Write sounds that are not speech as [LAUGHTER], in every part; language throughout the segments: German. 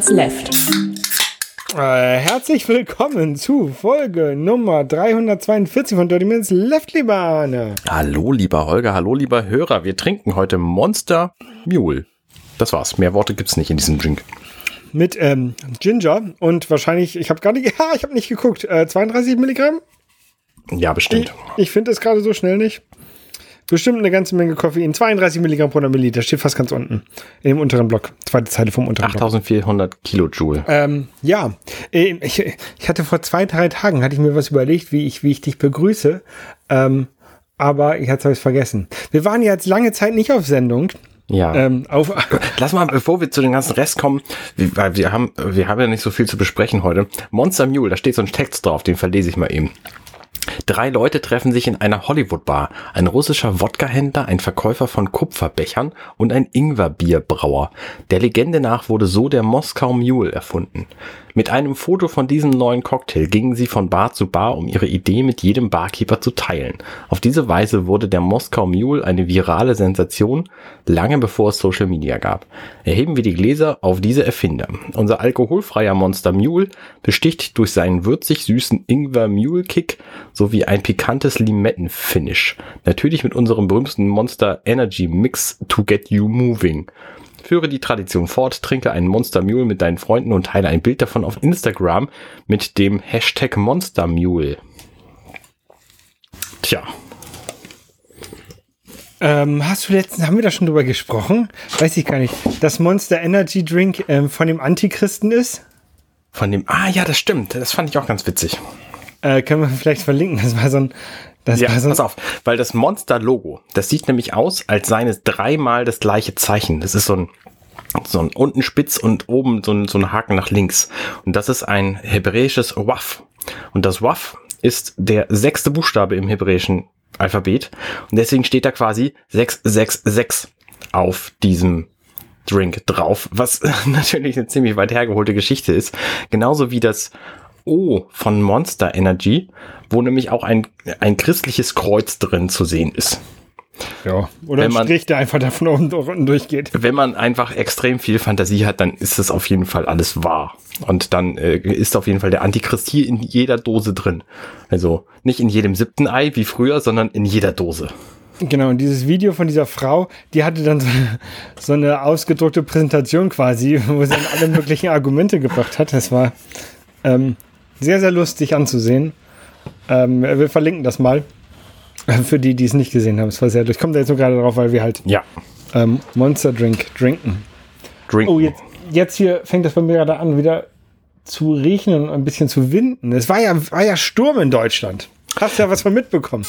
Millennials Left. Äh, herzlich willkommen zu Folge Nummer 342 von Dirty Minutes Left, lieber Arne. Hallo, lieber Holger, hallo, lieber Hörer. Wir trinken heute Monster Mule. Das war's. Mehr Worte gibt's nicht in diesem Drink. Mit ähm, Ginger und wahrscheinlich, ich habe gar nicht, [LAUGHS] ja, ich habe nicht geguckt, äh, 32 Milligramm? Ja, bestimmt. Ich, ich finde es gerade so schnell nicht. Bestimmt eine ganze Menge Koffein. 32 Milligramm pro Milliliter. Steht fast ganz unten. Dem unteren Block. Zweite Zeile vom unteren 8400 Kilojoule. Ähm, ja. Äh, ich, ich hatte vor zwei, drei Tagen, hatte ich mir was überlegt, wie ich, wie ich dich begrüße. Ähm, aber ich hatte es vergessen. Wir waren ja jetzt lange Zeit nicht auf Sendung. Ja. Ähm, auf Lass mal, bevor wir zu den ganzen Rest kommen, weil wir haben, wir haben ja nicht so viel zu besprechen heute. Monster Mule, da steht so ein Text drauf, den verlese ich mal eben. Drei Leute treffen sich in einer Hollywood-Bar. Ein russischer Wodka-Händler, ein Verkäufer von Kupferbechern und ein Ingwer-Bierbrauer. Der Legende nach wurde so der Moskau Mule erfunden. Mit einem Foto von diesem neuen Cocktail gingen sie von Bar zu Bar, um ihre Idee mit jedem Barkeeper zu teilen. Auf diese Weise wurde der Moskau Mule eine virale Sensation, lange bevor es Social Media gab. Erheben wir die Gläser auf diese Erfinder. Unser alkoholfreier Monster Mule besticht durch seinen würzig süßen Ingwer Mule Kick sowie ein pikantes Limetten-Finish. Natürlich mit unserem berühmten Monster Energy Mix to get you moving. Führe die Tradition fort, trinke einen Monster Mule mit deinen Freunden und teile ein Bild davon auf Instagram mit dem Hashtag Monster Mule. Tja. Ähm, hast du letztens, haben wir da schon drüber gesprochen? Weiß ich gar nicht. Dass Monster Energy Drink ähm, von dem Antichristen ist? Von dem, ah ja, das stimmt. Das fand ich auch ganz witzig. Äh, können wir vielleicht verlinken. Das war so ein, das ja, pass auf, weil das Monster-Logo, das sieht nämlich aus, als seien es dreimal das gleiche Zeichen. Das ist so ein, so ein unten spitz und oben so ein, so ein Haken nach links. Und das ist ein hebräisches Waf. Und das Waf ist der sechste Buchstabe im hebräischen Alphabet. Und deswegen steht da quasi 666 auf diesem Drink drauf, was [LAUGHS] natürlich eine ziemlich weit hergeholte Geschichte ist. Genauso wie das O von Monster Energy, wo nämlich auch ein, ein christliches Kreuz drin zu sehen ist. Ja, oder wenn man, ein Strich, der einfach davon unten durchgeht. Wenn man einfach extrem viel Fantasie hat, dann ist das auf jeden Fall alles wahr. Und dann äh, ist auf jeden Fall der Antichrist hier in jeder Dose drin. Also nicht in jedem siebten Ei wie früher, sondern in jeder Dose. Genau, und dieses Video von dieser Frau, die hatte dann so eine, so eine ausgedruckte Präsentation quasi, [LAUGHS] wo sie dann alle möglichen Argumente gebracht hat. Das war ähm, sehr, sehr lustig anzusehen. Ähm, wir verlinken das mal. Für die, die es nicht gesehen haben. Es war sehr lustig. Ich komme da jetzt nur gerade drauf, weil wir halt ja. ähm, Monster Drink trinken. Drinken. Oh, jetzt, jetzt hier fängt das bei mir gerade an, wieder zu riechen und ein bisschen zu winden. Es war ja, war ja Sturm in Deutschland. Hast du ja was von mitbekommen?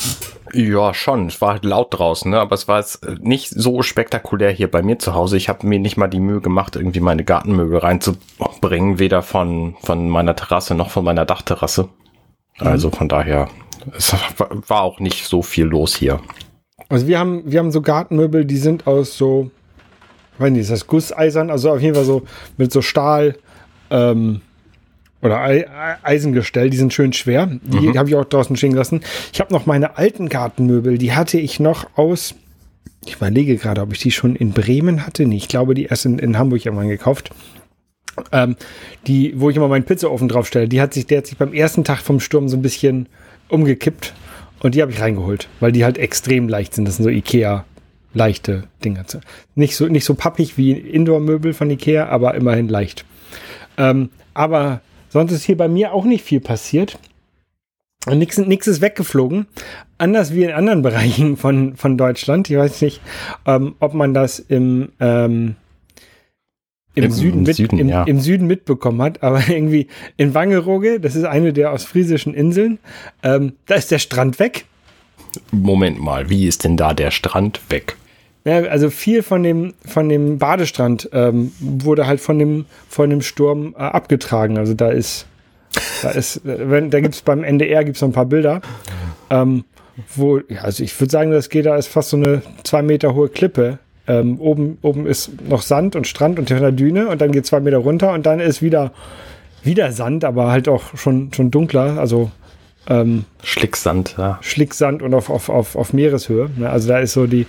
Ja, schon. Es war halt laut draußen, ne? aber es war jetzt nicht so spektakulär hier bei mir zu Hause. Ich habe mir nicht mal die Mühe gemacht, irgendwie meine Gartenmöbel reinzubringen, weder von, von meiner Terrasse noch von meiner Dachterrasse. Mhm. Also von daher, es war auch nicht so viel los hier. Also wir haben, wir haben so Gartenmöbel, die sind aus so, ich weiß nicht, ist das Gusseisern, also auf jeden Fall so mit so Stahl, ähm, oder Eisengestell, die sind schön schwer. Die mhm. habe ich auch draußen stehen gelassen. Ich habe noch meine alten Gartenmöbel, die hatte ich noch aus, ich überlege gerade, ob ich die schon in Bremen hatte. Nee, ich glaube, die erst in, in Hamburg irgendwann gekauft. Ähm, die, wo ich immer meinen Pizzaofen draufstelle, die hat sich, der hat sich beim ersten Tag vom Sturm so ein bisschen umgekippt und die habe ich reingeholt, weil die halt extrem leicht sind. Das sind so Ikea leichte Dinger. Nicht so, nicht so pappig wie Indoor-Möbel von Ikea, aber immerhin leicht. Ähm, aber Sonst ist hier bei mir auch nicht viel passiert. Nichts nix ist weggeflogen. Anders wie in anderen [LAUGHS] Bereichen von, von Deutschland. Ich weiß nicht, ähm, ob man das im, ähm, im, Im, Süden, mit, Süden, im, ja. im, Süden mitbekommen hat, aber [LAUGHS] irgendwie in Wangerooge, das ist eine der ostfriesischen Inseln, ähm, da ist der Strand weg. Moment mal, wie ist denn da der Strand weg? Ja, also viel von dem, von dem Badestrand ähm, wurde halt von dem, von dem Sturm äh, abgetragen. Also da ist, da ist, äh, wenn, da gibt's beim NDR gibt's noch ein paar Bilder, ähm, wo, ja, also ich würde sagen, das geht da ist fast so eine zwei Meter hohe Klippe. Ähm, oben, oben ist noch Sand und Strand und eine Düne und dann geht zwei Meter runter und dann ist wieder, wieder Sand, aber halt auch schon, schon dunkler. Also ähm, Schlicksand, ja. Schlicksand und auf, auf, auf, auf Meereshöhe. Also da ist so die,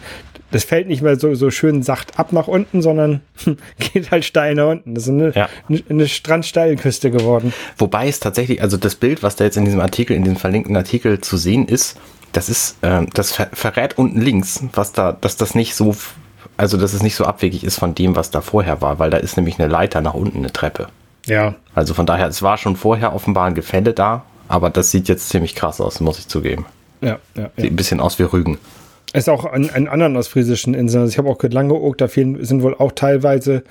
das fällt nicht mehr so, so schön sacht ab nach unten, sondern [LAUGHS] geht halt steil nach unten. Das ist eine, Ja. eine, eine Strandsteilküste geworden. Wobei es tatsächlich, also das Bild, was da jetzt in diesem Artikel, in diesem verlinkten Artikel zu sehen ist, das ist, ähm, das ver verrät unten links, was da, dass das nicht so, also dass es nicht so abwegig ist von dem, was da vorher war, weil da ist nämlich eine Leiter nach unten, eine Treppe. Ja. Also von daher, es war schon vorher offenbar ein Gefälle da, aber das sieht jetzt ziemlich krass aus, muss ich zugeben. Ja, ja, ja. Sieht ein bisschen aus wie Rügen. Ist auch an, an anderen ostfriesischen Inseln. Also ich habe auch gehört, Langeoog, da fehlen, sind wohl auch teilweise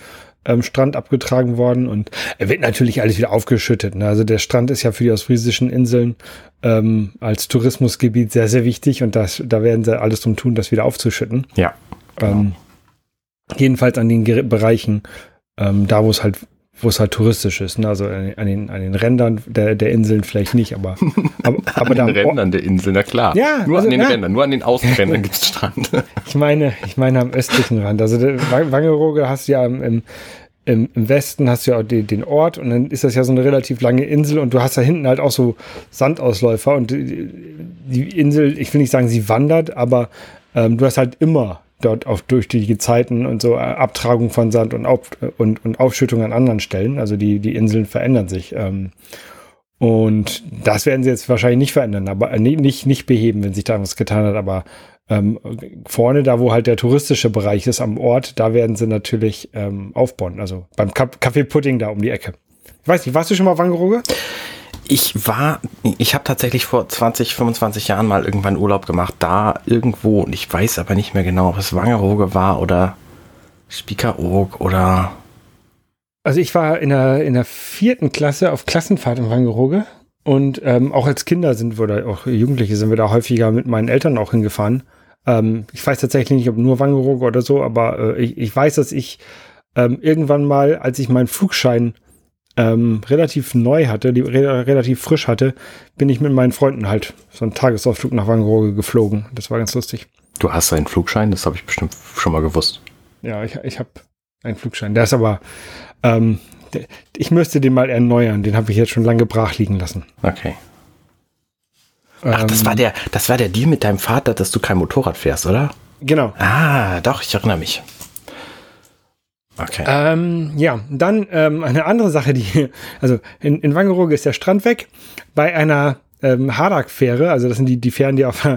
ähm, Strand abgetragen worden und er wird natürlich alles wieder aufgeschüttet. Ne? Also der Strand ist ja für die ostfriesischen Inseln ähm, als Tourismusgebiet sehr, sehr wichtig und das, da werden sie alles drum tun, das wieder aufzuschütten. Ja. Ähm, jedenfalls an den Bereichen, ähm, da wo es halt wo es halt touristisch ist, ne? also an, den, an den Rändern der, der Inseln vielleicht nicht, aber, aber, [LAUGHS] aber an den Rändern der Insel, na klar. Ja, nur also, an den ja. Rändern, nur an den Außenrändern [LAUGHS] gibt es Strand. [LAUGHS] Ich meine, ich meine am östlichen Rand. Also Wangerooge hast du ja im, im, im, Westen hast du ja auch die, den Ort und dann ist das ja so eine relativ lange Insel und du hast da hinten halt auch so Sandausläufer und die, die Insel, ich will nicht sagen, sie wandert, aber ähm, du hast halt immer dort auf durch die Gezeiten und so äh, Abtragung von Sand und, auf, und, und Aufschüttung an anderen Stellen. Also die, die Inseln verändern sich. Ähm, und das werden sie jetzt wahrscheinlich nicht verändern, aber äh, nicht, nicht beheben, wenn sich da was getan hat. Aber ähm, vorne, da wo halt der touristische Bereich ist am Ort, da werden sie natürlich ähm, aufbauen. Also beim Ka- Café Pudding da um die Ecke. Ich weiß nicht, warst du schon mal Wangerooge? Ich war, ich habe tatsächlich vor 20, 25 Jahren mal irgendwann Urlaub gemacht, da irgendwo, und ich weiß aber nicht mehr genau, ob es Wangerooge war oder Spiekeroog oder Also ich war in der, in der vierten Klasse auf Klassenfahrt in Wangerooge und ähm, auch als Kinder sind wir oder auch Jugendliche sind wir da häufiger mit meinen Eltern auch hingefahren. Ähm, ich weiß tatsächlich nicht, ob nur Wangerooge oder so, aber äh, ich, ich weiß, dass ich ähm, irgendwann mal, als ich meinen Flugschein ähm, relativ neu hatte, die, re relativ frisch hatte, bin ich mit meinen Freunden halt so einen Tagesausflug nach Wangerooge geflogen. Das war ganz lustig. du hast einen Flugschein, das habe ich bestimmt schon mal gewusst. Ja, ich, ich habe einen Flugschein. Der ist aber, ähm, der, ich müsste den mal erneuern. Den habe ich jetzt schon lange brach liegen lassen. Okay. Ach, das Ähm, war der, das war der Deal mit deinem Vater, dass du kein Motorrad fährst, oder? Genau. Ah, doch, ich erinnere mich. Okay. Ähm, ja, dann ähm, eine andere Sache, die, also in, in Wangerooge ist der Strand weg. Bei einer ähm, Hadak-Fähre, also das sind die, die Fähren, die auf,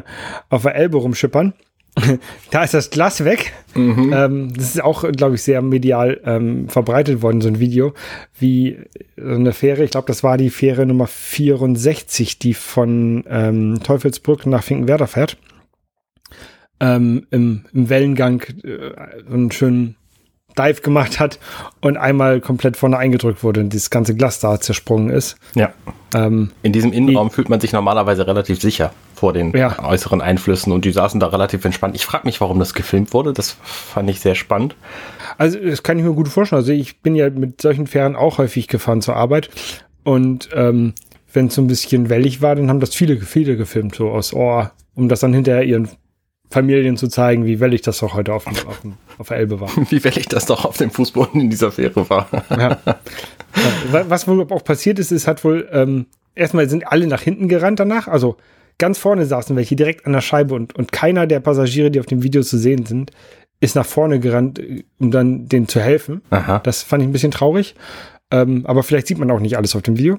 auf der Elbe rumschippern, [LAUGHS] da ist das Glas weg. Ähm, das ist auch, glaube ich, sehr medial ähm, verbreitet worden, so ein Video, wie so eine Fähre, ich glaube, das war die Fähre Nummer 64, die von ähm, Teufelsbrück nach Finkenwerder fährt. Ähm, im, Im Wellengang äh, so einen schönen Dive gemacht hat und einmal komplett vorne eingedrückt wurde und dieses ganze Glas da zersprungen ist. ja. Ähm, In diesem Innenraum fühlt man sich normalerweise relativ sicher vor den Ja. äußeren Einflüssen und die saßen da relativ entspannt. Ich frage mich, warum das gefilmt wurde. Das fand ich sehr spannend. also das kann ich mir gut vorstellen. Also ich bin ja mit solchen Fähren auch häufig gefahren zur Arbeit und ähm, wenn es so ein bisschen wellig war, dann haben das viele, viele gefilmt, so aus Ohr, um das dann hinterher ihren Familien zu zeigen, wie wellig das doch heute auf, dem, auf, dem, auf der Elbe war. [LAUGHS] Wie wellig das doch auf dem Fußboden in dieser Fähre war. Ja. Was wohl auch passiert ist, es hat wohl, ähm, erstmal sind alle nach hinten gerannt danach, also ganz vorne saßen welche direkt an der Scheibe und, und keiner der Passagiere, die auf dem Video zu sehen sind, ist nach vorne gerannt, äh, um dann denen zu helfen. Aha. Das fand ich ein bisschen traurig. Ähm, aber vielleicht sieht man auch nicht alles auf dem Video.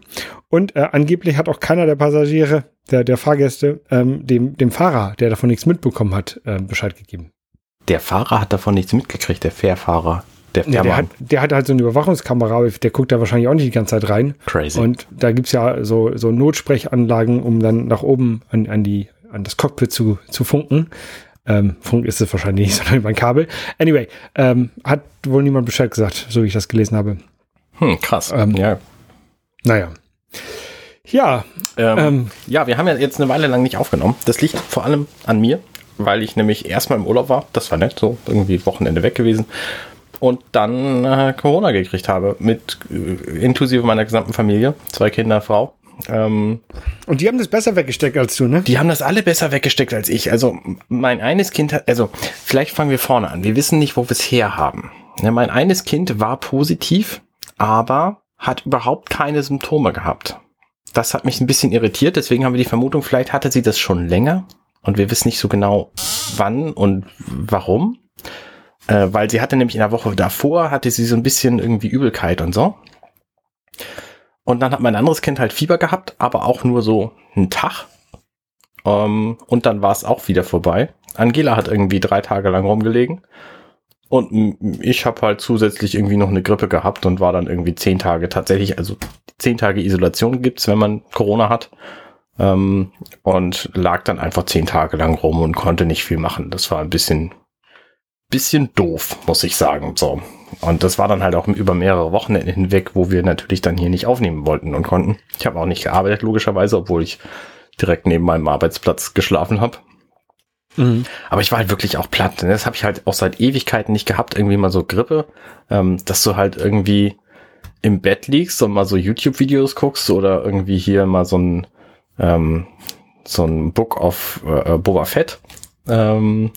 Und äh, angeblich hat auch keiner der Passagiere, der, der Fahrgäste, ähm, dem, dem Fahrer, der davon nichts mitbekommen hat, äh, Bescheid gegeben. Der Fahrer hat davon nichts mitgekriegt, der Fährfahrer. Der Ja, der, Fährmann. hat, der hat halt so eine Überwachungskamera, der guckt da wahrscheinlich auch nicht die ganze Zeit rein. Crazy. Und da gibt's ja so, so Notsprechanlagen, um dann nach oben an, an, die, an das Cockpit zu, zu funken. Ähm, Funk ist es wahrscheinlich nicht, [LAUGHS] sondern über ein Kabel. Anyway, ähm, hat wohl niemand Bescheid gesagt, so wie ich das gelesen habe. hm, krass. ähm, ja. Naja. Ja, Ähm, ähm, ja, wir haben ja jetzt eine Weile lang nicht aufgenommen. Das liegt vor allem an mir, weil ich nämlich erstmal im Urlaub war. Das war nett, so irgendwie Wochenende weg gewesen. Und dann äh, Corona gekriegt habe, mit äh, inklusive meiner gesamten Familie, zwei Kinder, Frau. Ähm, und die haben das besser weggesteckt als du, ne? die haben das alle besser weggesteckt als ich. Also mein eines Kind hat, also vielleicht fangen wir vorne an. Wir wissen nicht, wo wir es her haben. Ja, mein eines Kind war positiv, aber hat überhaupt keine Symptome gehabt. das hat mich ein bisschen irritiert. Deswegen haben wir die Vermutung, vielleicht hatte sie das schon länger und wir wissen nicht so genau, wann und warum. Äh, weil sie hatte nämlich in der Woche davor, hatte sie so ein bisschen irgendwie Übelkeit und so. Und dann hat mein anderes Kind halt Fieber gehabt, aber auch nur so einen Tag. Ähm, und dann war es auch wieder vorbei. Angela hat irgendwie drei Tage lang rumgelegen. Und ich habe halt zusätzlich irgendwie noch eine Grippe gehabt und war dann irgendwie zehn Tage tatsächlich, also zehn Tage Isolation gibt's, wenn man Corona hat. Ähm, und lag dann einfach zehn Tage lang rum und konnte nicht viel machen. Das war ein bisschen, bisschen doof, muss ich sagen. So. Und das war dann halt auch über mehrere Wochen hinweg, wo wir natürlich dann hier nicht aufnehmen wollten und konnten. Ich habe auch nicht gearbeitet, logischerweise, obwohl ich direkt neben meinem Arbeitsplatz geschlafen habe. Mhm. Aber ich war halt wirklich auch platt. Ne? Das habe ich halt auch seit Ewigkeiten nicht gehabt, irgendwie mal so Grippe, ähm, dass du halt irgendwie im Bett liegst und mal so YouTube-Videos guckst oder irgendwie hier mal so ein ähm, so ein Book of äh, Boba Fett ähm,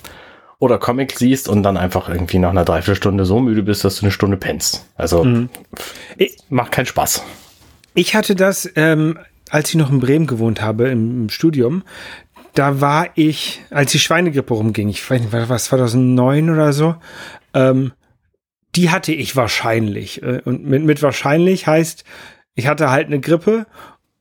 oder Comic siehst und dann einfach irgendwie nach einer Dreiviertelstunde so müde bist, dass du eine Stunde pennst. Also mhm. macht keinen Spaß. Ich hatte das, ähm, als ich noch in Bremen gewohnt habe, im, im Studium, da war ich, als die Schweinegrippe rumging, ich weiß nicht, was, 2009 oder so, ähm, die hatte ich wahrscheinlich. Äh, und mit, mit wahrscheinlich heißt, ich hatte halt eine Grippe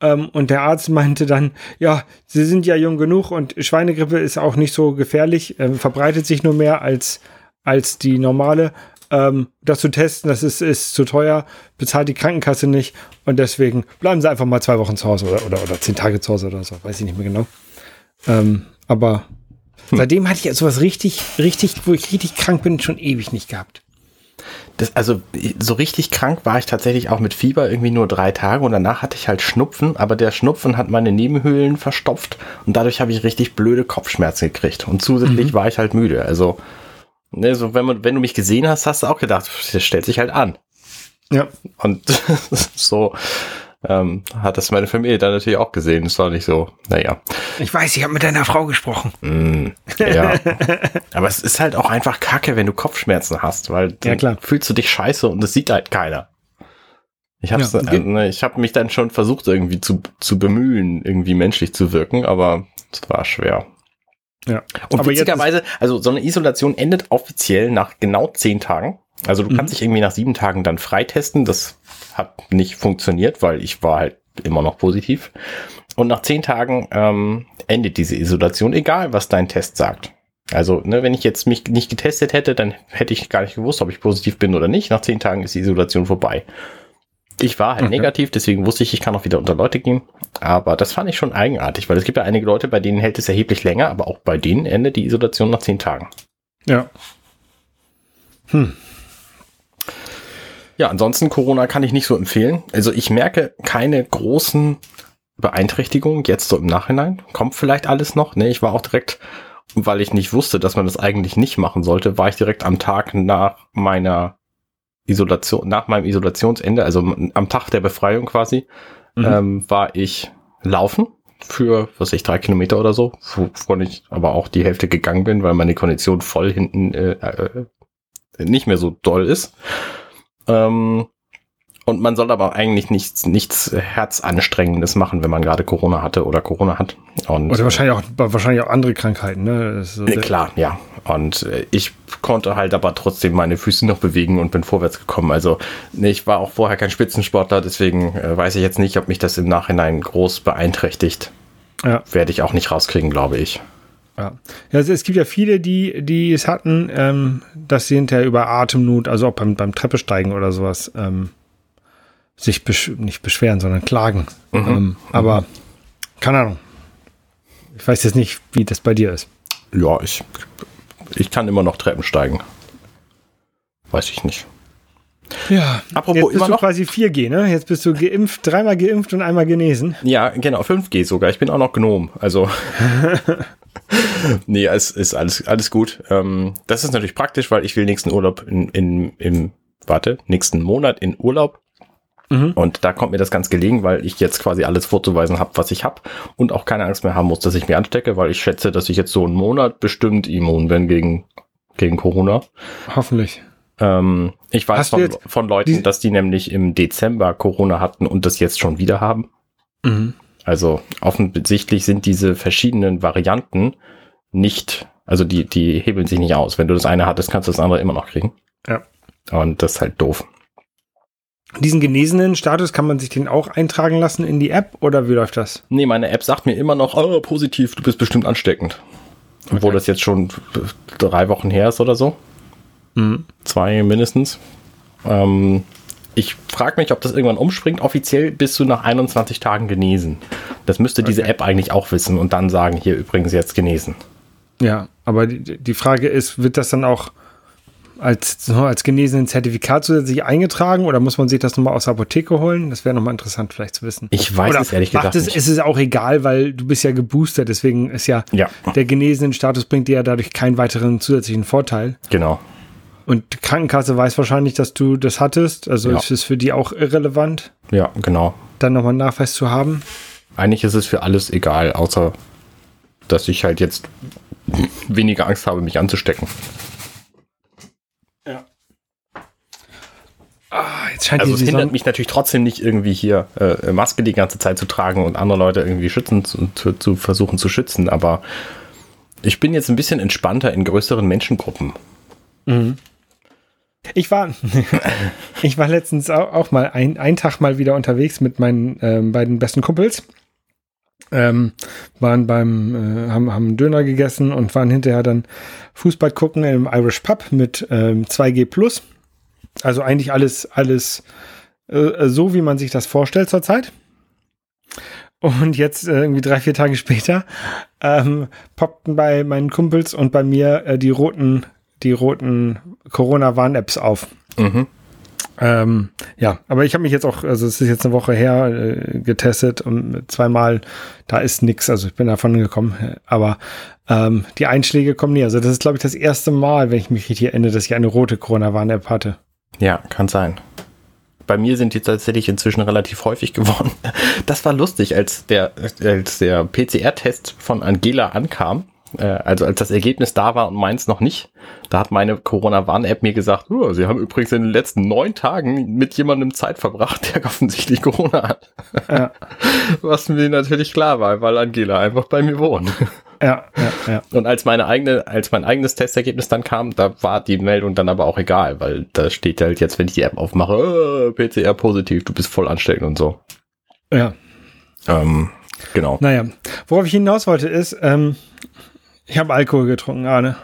ähm, und der Arzt meinte dann, ja, Sie sind ja jung genug und Schweinegrippe ist auch nicht so gefährlich, äh, verbreitet sich nur mehr als, als die normale. Ähm, das zu testen, das ist, ist zu teuer, bezahlt die Krankenkasse nicht und deswegen bleiben Sie einfach mal zwei Wochen zu Hause oder, oder, oder zehn Tage zu Hause oder so, weiß ich nicht mehr genau. Ähm, aber hm. seitdem hatte ich sowas richtig, richtig, wo ich richtig krank bin, schon ewig nicht gehabt. Das, also so richtig krank war ich tatsächlich auch mit Fieber irgendwie nur drei Tage und danach hatte ich halt Schnupfen, aber der Schnupfen hat meine Nebenhöhlen verstopft und dadurch habe ich richtig blöde Kopfschmerzen gekriegt und zusätzlich mhm. war ich halt müde. Also, ne, so wenn man, wenn du mich gesehen hast, hast du auch gedacht, das stellt sich halt an. Ja. Und [LAUGHS] so, ähm, hat das meine Familie dann natürlich auch gesehen. Ist doch nicht so, naja. Ich weiß, ich habe mit deiner Frau gesprochen. Mm, ja. [LAUGHS] Aber es ist halt auch einfach kacke, wenn du Kopfschmerzen hast, weil dann ja, fühlst du dich scheiße und das sieht halt keiner. Ich habe ja, äh, ich hab mich dann schon versucht, irgendwie zu, zu bemühen, irgendwie menschlich zu wirken, aber es war schwer. Ja. Und aber witzigerweise, also so eine Isolation endet offiziell nach genau zehn Tagen. Also du mhm. kannst dich irgendwie nach sieben Tagen dann freitesten. Das hat nicht funktioniert, weil ich war halt immer noch positiv. Und nach zehn Tagen ähm, endet diese Isolation, egal was dein Test sagt. Also, ne, wenn ich jetzt mich nicht getestet hätte, dann hätte ich gar nicht gewusst, ob ich positiv bin oder nicht. Nach zehn Tagen ist die Isolation vorbei. Ich war halt okay. negativ, deswegen wusste ich, ich kann auch wieder unter Leute gehen. Aber das fand ich schon eigenartig, weil es gibt ja einige Leute, bei denen hält es erheblich länger, aber auch bei denen endet die Isolation nach zehn Tagen. Ja. Hm. Ja, ansonsten Corona kann ich nicht so empfehlen. Also ich merke keine großen Beeinträchtigungen jetzt so im Nachhinein. Kommt vielleicht alles noch. Ne, ich war auch direkt, weil ich nicht wusste, dass man das eigentlich nicht machen sollte, war ich direkt am Tag nach meiner Isolation, nach meinem Isolationsende, also am Tag der Befreiung quasi, mhm. ähm, war ich laufen für, was ich, drei Kilometer oder so, wovon ich aber auch die Hälfte gegangen bin, weil meine Kondition voll hinten äh, äh, nicht mehr so doll ist. Ähm, und man soll aber eigentlich nichts, nichts Herzanstrengendes machen, wenn man gerade Corona hatte oder Corona hat. Und, oder wahrscheinlich auch, wahrscheinlich auch andere Krankheiten, ne? Äh, klar, ja. Und äh, ich konnte halt aber trotzdem meine Füße noch bewegen und bin vorwärts gekommen. Also ich war auch vorher kein Spitzensportler, deswegen äh, weiß ich jetzt nicht, ob mich das im Nachhinein groß beeinträchtigt. Ja. Werde ich auch nicht rauskriegen, glaube ich. Ja. ja also es gibt ja viele, die, die es hatten, ähm, dass sie hinterher über Atemnot, also auch beim, beim Treppesteigen oder sowas, ähm, sich besch nicht beschweren, sondern klagen. Mhm. Ähm, aber keine Ahnung. Ich weiß jetzt nicht, wie das bei dir ist. Ja, ich, ich kann immer noch Treppen steigen. Weiß ich nicht. Ja, apropos jetzt bist immer du noch quasi 4G, ne? Jetzt bist du geimpft, dreimal geimpft und einmal genesen. Ja, genau, 5G sogar. Ich bin auch noch Gnom. Also [LAUGHS] [LAUGHS] nee, es ist alles, alles gut. Ähm, das ist natürlich praktisch, weil ich will nächsten Urlaub in, in, im, warte, nächsten Monat in Urlaub. Mhm. Und da kommt mir das ganz gelegen, weil ich jetzt quasi alles vorzuweisen habe, was ich habe und auch keine Angst mehr haben muss, dass ich mir anstecke, weil ich schätze, dass ich jetzt so einen Monat bestimmt immun bin gegen, gegen Corona. Hoffentlich. Ähm, ich weiß von, von Leuten, dass die nämlich im Dezember Corona hatten und das jetzt schon wieder haben. Mhm. Also offensichtlich sind diese verschiedenen Varianten nicht, also die, die hebeln sich nicht aus. Wenn du das eine hattest, kannst du das andere immer noch kriegen. Ja. Und das ist halt doof. Diesen genesenen Status, kann man sich den auch eintragen lassen in die App oder wie läuft das? Nee, meine App sagt mir immer noch, oh, positiv, du bist bestimmt ansteckend. Obwohl das jetzt schon drei Wochen her ist oder so. Mhm. Zwei mindestens. Ähm, ich frage mich, ob das irgendwann umspringt. Offiziell bist du nach 21 Tagen genesen. Das müsste okay. diese App eigentlich auch wissen und dann sagen, hier übrigens jetzt genesen. Ja, aber die, die Frage ist, wird das dann auch als, als genesenen Zertifikat zusätzlich eingetragen oder muss man sich das nochmal aus der Apotheke holen? Das wäre nochmal interessant vielleicht zu wissen. Ich weiß oder es ehrlich gesagt es, nicht. Es ist auch egal, weil du bist ja geboostert, deswegen ist ja, ja. der genesenen Status bringt dir ja dadurch keinen weiteren zusätzlichen Vorteil. Genau. Und die Krankenkasse weiß wahrscheinlich, dass du das hattest, also ja. ist es für die auch irrelevant. Ja, genau. Dann nochmal einen Nachweis zu haben. Eigentlich ist es für alles egal, außer dass ich halt jetzt weniger Angst habe, mich anzustecken. Ah, jetzt scheint also es hindert mich natürlich trotzdem nicht irgendwie hier äh, Maske die ganze Zeit zu tragen und andere Leute irgendwie schützen zu, zu, zu, versuchen zu schützen, aber ich bin jetzt ein bisschen entspannter in größeren Menschengruppen. Mhm. Ich war, [LAUGHS] ich war letztens auch, mal ein, einen Tag mal wieder unterwegs mit meinen ähm, beiden besten Kumpels. Ähm, waren beim, äh, haben, haben Döner gegessen und waren hinterher dann Fußball gucken im Irish Pub mit ähm, 2G Plus. Also eigentlich alles, alles äh, so, wie man sich das vorstellt zurzeit. Und jetzt äh, irgendwie drei, vier Tage später ähm, poppten bei meinen Kumpels und bei mir äh, die roten, die roten Corona-Warn-Apps auf. Mhm. Ähm, ja, aber ich habe mich jetzt auch, also es ist jetzt eine Woche her, äh, getestet und zweimal, da ist nix, also ich bin davon gekommen, aber ähm, die Einschläge kommen nie. Also das ist, glaube ich, das erste Mal, wenn ich mich richtig erinnere, dass ich eine rote Corona-Warn-App hatte. Ja, kann sein. Bei mir sind die tatsächlich inzwischen relativ häufig geworden. Das war lustig, als der, als der PCR-Test von Angela ankam. Äh, also als das Ergebnis da war und meins noch nicht, da hat meine Corona-Warn-App mir gesagt, oh, sie haben übrigens in den letzten neun Tagen mit jemandem Zeit verbracht, der [LAUGHS] offensichtlich Corona hat. Ja. [LAUGHS] Was mir natürlich klar war, weil Angela einfach bei mir wohnt. Ja, ja, ja. Und als meine eigene, als mein eigenes Testergebnis dann kam, da war die Meldung dann aber auch egal, weil da steht halt jetzt, wenn ich die App aufmache, oh, PCR positiv, du bist voll ansteckend und so. Ja. Ähm, genau. Naja, worauf ich hinaus wollte ist, ähm, ich habe Alkohol getrunken, Arne.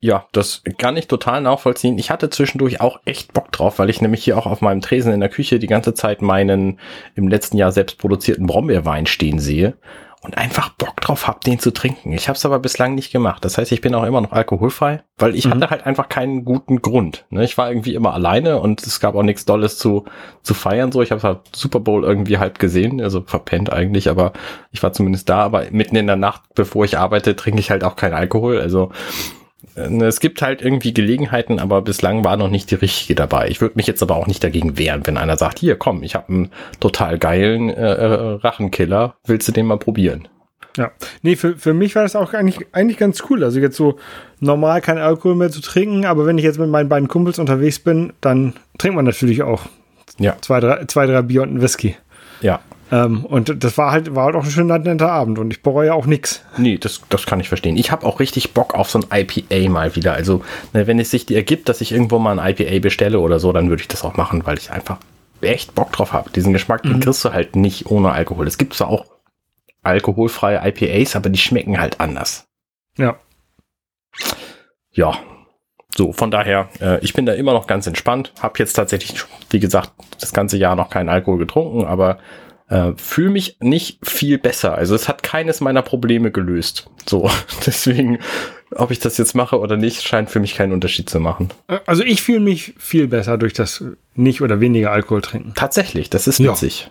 Ja, das kann ich total nachvollziehen. Ich hatte zwischendurch auch echt Bock drauf, weil ich nämlich hier auch auf meinem Tresen in der Küche die ganze Zeit meinen im letzten Jahr selbst produzierten Brombeerwein stehen sehe und einfach Bock drauf hab, den zu trinken. Ich habe es aber bislang nicht gemacht. Das heißt, ich bin auch immer noch alkoholfrei, weil ich mhm. hatte halt einfach keinen guten Grund. Ne? Ich war irgendwie immer alleine und es gab auch nichts Dolles zu, zu feiern. So, ich habe halt Super Bowl irgendwie halb gesehen, also verpennt eigentlich, aber ich war zumindest da. Aber mitten in der Nacht, bevor ich arbeite, trinke ich halt auch keinen Alkohol. Also es gibt halt irgendwie Gelegenheiten, aber bislang war noch nicht die richtige dabei. Ich würde mich jetzt aber auch nicht dagegen wehren, wenn einer sagt, hier komm, ich habe einen total geilen äh, äh, Rachenkiller, willst du den mal probieren? Ja, nee, für, für mich war das auch eigentlich, eigentlich ganz cool. Also jetzt so normal kein Alkohol mehr zu trinken, aber wenn ich jetzt mit meinen beiden Kumpels unterwegs bin, dann trinkt man natürlich auch ja. zwei, drei, zwei, drei Bier und einen Whisky. Ja, ähm, und das war halt, war halt auch ein schöner, netter Abend und ich bereue auch nichts. Nee, das, das kann ich verstehen. Ich habe auch richtig Bock auf so ein IPA mal wieder. Also, ne, wenn es sich dir ergibt, dass ich irgendwo mal ein IPA bestelle oder so, dann würde ich das auch machen, weil ich einfach echt Bock drauf habe. Diesen Geschmack, den mhm. kriegst du halt nicht ohne Alkohol. Es gibt zwar auch alkoholfreie IPAs, aber die schmecken halt anders. Ja. Ja. So, von daher, äh, ich bin da immer noch ganz entspannt. Hab jetzt tatsächlich, wie gesagt, das ganze Jahr noch keinen Alkohol getrunken, aber äh, fühle mich nicht viel besser. Also es hat keines meiner Probleme gelöst. So, [LAUGHS] deswegen, ob ich das jetzt mache oder nicht, scheint für mich keinen Unterschied zu machen. Also ich fühle mich viel besser durch das nicht oder weniger Alkohol trinken. Tatsächlich, das ist witzig. Ja.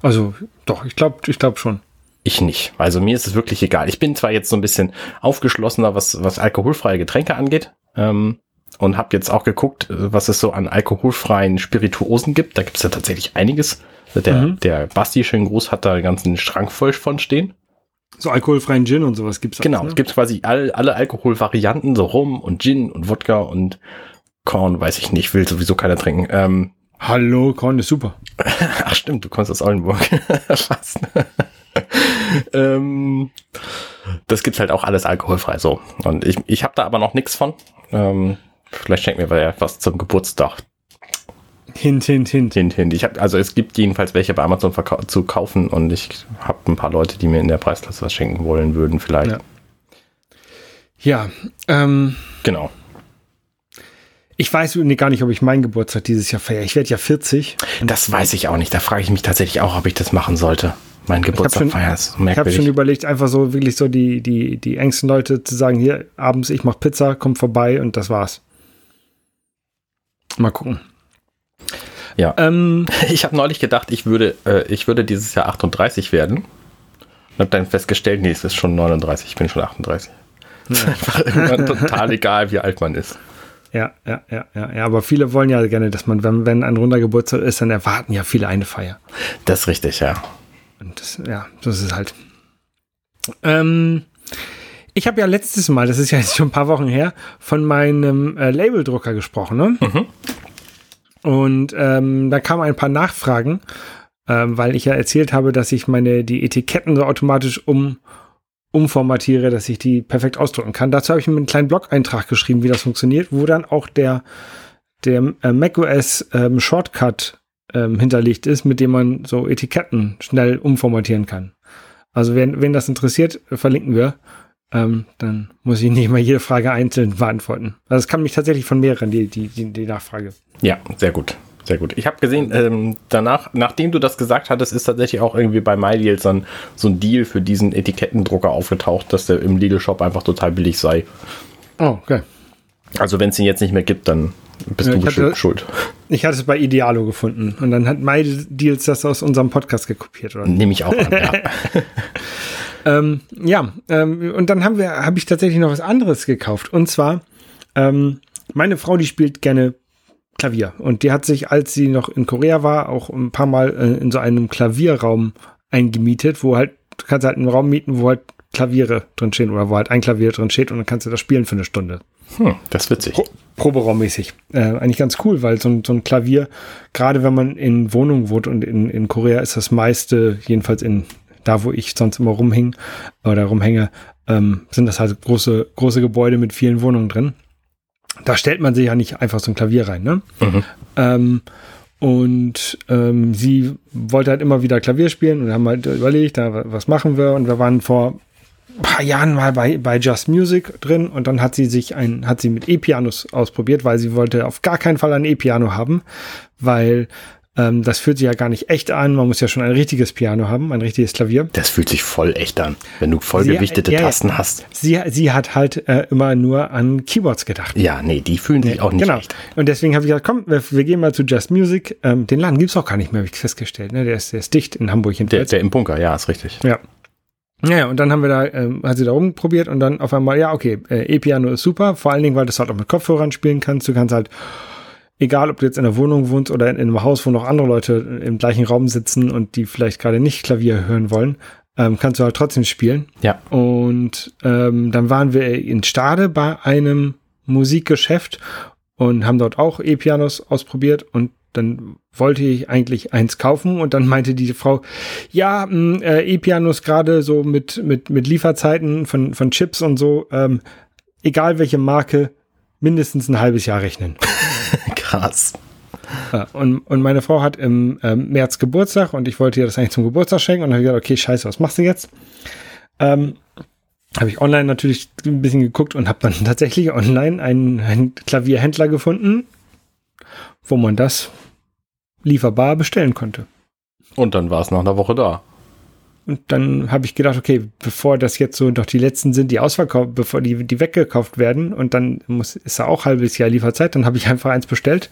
Also doch, ich glaube, ich glaube schon. Ich nicht. Also mir ist es wirklich egal. Ich bin zwar jetzt so ein bisschen aufgeschlossener, was, was alkoholfreie Getränke angeht. Ähm, und habe jetzt auch geguckt, was es so an alkoholfreien Spirituosen gibt. Da gibt es ja tatsächlich einiges. Der, mhm. der Basti, schön groß, hat da einen ganzen Schrank voll von stehen. So alkoholfreien Gin und sowas gibt's Genau, ne? es gibt quasi all, alle Alkoholvarianten, so Rum und Gin und Wodka und Korn, weiß ich nicht, will sowieso keiner trinken. Ähm, Hallo, Korn ist super. [LAUGHS] Ach stimmt, du kommst aus Oldenburg. [LAUGHS] Fast. ähm, das gibt's halt auch alles alkoholfrei so. Und ich, ich habe da aber noch nichts von. Ähm, vielleicht schenkt mir wer was zum Geburtstag. Hint, hint, hint. Hint, hint. Ich hab, also es gibt jedenfalls welche bei Amazon zu kaufen und ich habe ein paar Leute, die mir in der Preisklasse was schenken wollen würden, vielleicht. Ja, ja ähm, genau. Ich weiß gar nicht, ob ich meinen Geburtstag dieses Jahr feiere. Ich werde ja 40. Das weiß ich auch nicht. Da frage ich mich tatsächlich auch, ob ich das machen sollte. Mein Geburtstag feiern Ich habe schon überlegt, einfach so wirklich so die, die, die engsten Leute zu sagen, hier abends, ich mache Pizza, kommt vorbei und das war's. Mal gucken. Ja. Ähm, [LAUGHS] ich habe neulich gedacht, ich würde, äh, ich würde dieses Jahr 38 werden. Und habe dann festgestellt, nee, es ist schon 39, ich bin schon 38. Ja. ist [LAUGHS] einfach irgendwann total egal, wie alt man ist. Ja, ja, ja, ja, ja, aber viele wollen ja gerne, dass man, wenn, wenn ein runder Geburtstag ist, dann erwarten ja viele eine Feier. Das ist richtig, ja. Und das, ja, so ist es halt. Ähm, ich habe ja letztes Mal, das ist ja jetzt schon ein paar Wochen her, von meinem äh, Labeldrucker gesprochen, ne? Mhm. Und ähm, da kamen ein paar Nachfragen, ähm, weil ich ja erzählt habe, dass ich meine die Etiketten so automatisch um umformatiere, dass ich die perfekt ausdrucken kann. Dazu habe ich mir einen kleinen Blog-Eintrag geschrieben, wie das funktioniert, wo dann auch der, der äh, macOS ähm, Shortcut ähm, hinterlegt ist, mit dem man so Etiketten schnell umformatieren kann. Also wenn, wenn das interessiert, verlinken wir. Ähm, dann muss ich nicht mal jede Frage einzeln beantworten. Also es kam mich tatsächlich von mehreren, die, die, die, die Nachfrage. Ja, sehr gut. Sehr gut. Ich habe gesehen, ähm, danach, nachdem du das gesagt hattest, ist tatsächlich auch irgendwie bei MyDeals dann so ein Deal für diesen Etikettendrucker aufgetaucht, dass der im Lidl-Shop einfach total billig sei. Oh, okay. Also wenn es ihn jetzt nicht mehr gibt, dann bist ja, du hatte, schuld. Ich hatte es bei Idealo gefunden und dann hat MyDeals das aus unserem Podcast gekopiert, oder? Nehme ich auch an, ja. [LAUGHS] ähm, ja, ähm, und dann haben wir, habe ich tatsächlich noch was anderes gekauft. Und zwar, ähm, meine Frau, die spielt gerne Klavier. Und die hat sich, als sie noch in Korea war, auch ein paar Mal äh, in so einem Klavierraum eingemietet, wo halt, du kannst halt einen Raum mieten, wo halt Klaviere drin stehen oder wo halt ein Klavier drin steht und dann kannst du das spielen für eine Stunde. Hm, das ist witzig. Pro Proberaummäßig. Äh, eigentlich ganz cool, weil so ein, so ein Klavier, gerade wenn man in Wohnungen wohnt und in, in Korea ist das meiste, jedenfalls in da, wo ich sonst immer rumhing oder rumhänge, ähm, sind das halt große, große Gebäude mit vielen Wohnungen drin da stellt man sich ja nicht einfach so ein Klavier rein, ne? Mhm. Ähm, und ähm, sie wollte halt immer wieder Klavier spielen und haben halt überlegt, da, was machen wir? Und wir waren vor ein paar Jahren mal bei, bei Just Music drin und dann hat sie sich ein, hat sie mit E-Pianos ausprobiert, weil sie wollte auf gar keinen Fall ein E-Piano haben, weil ähm, das fühlt sich ja gar nicht echt an. Man muss ja schon ein richtiges Piano haben, ein richtiges Klavier. Das fühlt sich voll echt an, wenn du vollgewichtete ja, Tasten hast. Sie, sie hat halt äh, immer nur an Keyboards gedacht. Ja, nee, die fühlen sich auch nicht genau. echt. Und deswegen habe ich gesagt, komm, wir, wir, gehen mal zu Just Music. Ähm, den Laden gibt es auch gar nicht mehr, habe ich festgestellt. Ne? Der, ist, der ist dicht in Hamburg. Der, der im Bunker, ja, ist richtig. Ja. Ja, und dann haben wir da, ähm, hat sie da rumprobiert und dann auf einmal, ja, okay, äh, E-Piano ist super, vor allen Dingen, weil du es halt auch mit Kopfhörern spielen kannst. Du kannst halt egal ob du jetzt in einer Wohnung wohnst oder in, in, einem Haus, wo noch andere Leute im gleichen Raum sitzen und die vielleicht gerade nicht Klavier hören wollen, ähm, kannst du halt trotzdem spielen. Ja. Und ähm, dann waren wir in Stade bei einem Musikgeschäft und haben dort auch E-Pianos ausprobiert und dann wollte ich eigentlich eins kaufen und dann meinte die Frau, ja, hm, äh, E-Pianos gerade so mit, mit, mit Lieferzeiten von, von Chips und so, ähm, egal welche Marke, mindestens ein halbes Jahr rechnen. Krass. Ja, und, und meine Frau hat im ähm, März Geburtstag und ich wollte ihr das eigentlich zum Geburtstag schenken und habe gesagt, okay, scheiße, was machst du jetzt? Ähm, habe ich online natürlich ein bisschen geguckt und habe dann [LAUGHS] tatsächlich online einen, einen Klavierhändler gefunden, wo man das lieferbar bestellen konnte. Und dann war es nach einer Woche da. Und dann habe ich gedacht, okay, bevor das jetzt so doch die letzten sind, die ausverkauft, bevor die, die weggekauft werden und dann muss, ist da auch halbes Jahr Lieferzeit, dann habe ich einfach eins bestellt.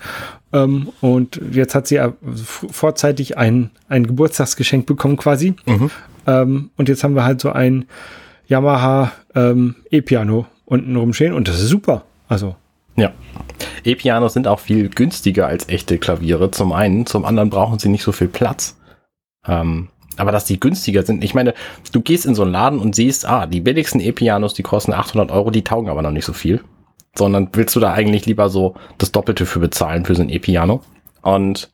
Ähm, und jetzt hat sie vorzeitig ein, ein Geburtstagsgeschenk bekommen quasi. Mhm. Ähm, und jetzt haben wir halt so ein Yamaha ähm, E-Piano unten rumstehen und das ist super. Also. Ja. E-Pianos sind auch viel günstiger als echte Klaviere. Zum einen, zum anderen brauchen sie nicht so viel Platz. Ähm, aber dass die günstiger sind. Ich meine, du gehst in so einen Laden und siehst, ah, die billigsten E-Pianos, die kosten 800 Euro, die taugen aber noch nicht so viel. Sondern willst du da eigentlich lieber so das Doppelte für bezahlen für so ein E-Piano? Und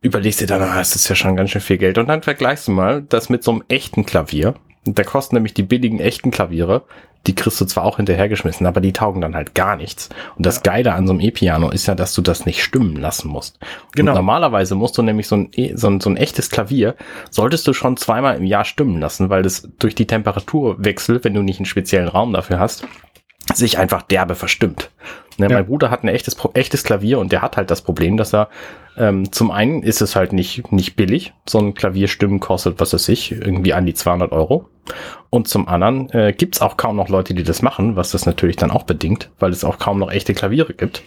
überlegst dir dann, ah, das ist ja schon ganz schön viel Geld. Und dann vergleichst du mal das mit so einem echten Klavier. Da kosten nämlich die billigen echten Klaviere. Die kriegst du zwar auch hinterhergeschmissen, aber die taugen dann halt gar nichts. Und das Geile an so einem E-Piano ist ja, dass du das nicht stimmen lassen musst. Genau. Und normalerweise musst du nämlich so ein, e, so ein, so ein echtes Klavier, solltest du schon zweimal im Jahr stimmen lassen, weil das durch die Temperaturwechsel, wenn du nicht einen speziellen Raum dafür hast, sich einfach derbe verstimmt. Ne, ja. Mein Bruder hat ein echtes, echtes Klavier und der hat halt das Problem, dass er ähm, zum einen ist es halt nicht, nicht billig. So ein Klavierstimmen kostet, was weiß ich, irgendwie an die 200 Euro. Und zum anderen äh, gibt es auch kaum noch Leute, die das machen, was das natürlich dann auch bedingt, weil es auch kaum noch echte Klaviere gibt.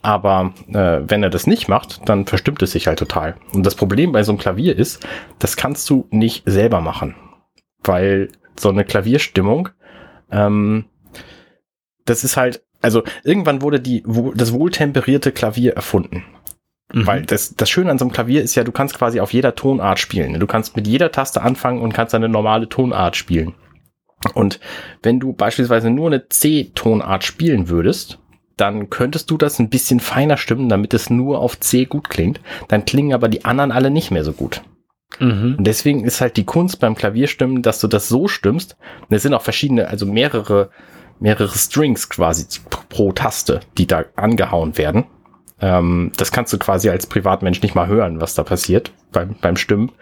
Aber äh, wenn er das nicht macht, dann verstimmt es sich halt total. Und das Problem bei so einem Klavier ist, das kannst du nicht selber machen. Weil so eine Klavierstimmung, ähm, das ist halt, also irgendwann wurde die, das wohltemperierte Klavier erfunden. Mhm. Weil das, das Schöne an so einem Klavier ist ja, du kannst quasi auf jeder Tonart spielen. Du kannst mit jeder Taste anfangen und kannst eine normale Tonart spielen. Und wenn du beispielsweise nur eine C-Tonart spielen würdest, dann könntest du das ein bisschen feiner stimmen, damit es nur auf C gut klingt. Dann klingen aber die anderen alle nicht mehr so gut. Mhm. Und deswegen ist halt die Kunst beim Klavierstimmen, dass du das so stimmst. Und es sind auch verschiedene, also mehrere, mehrere Strings quasi pro Taste, die da angehauen werden. Ähm, das kannst du quasi als Privatmensch nicht mal hören, was da passiert beim, beim Stimmen.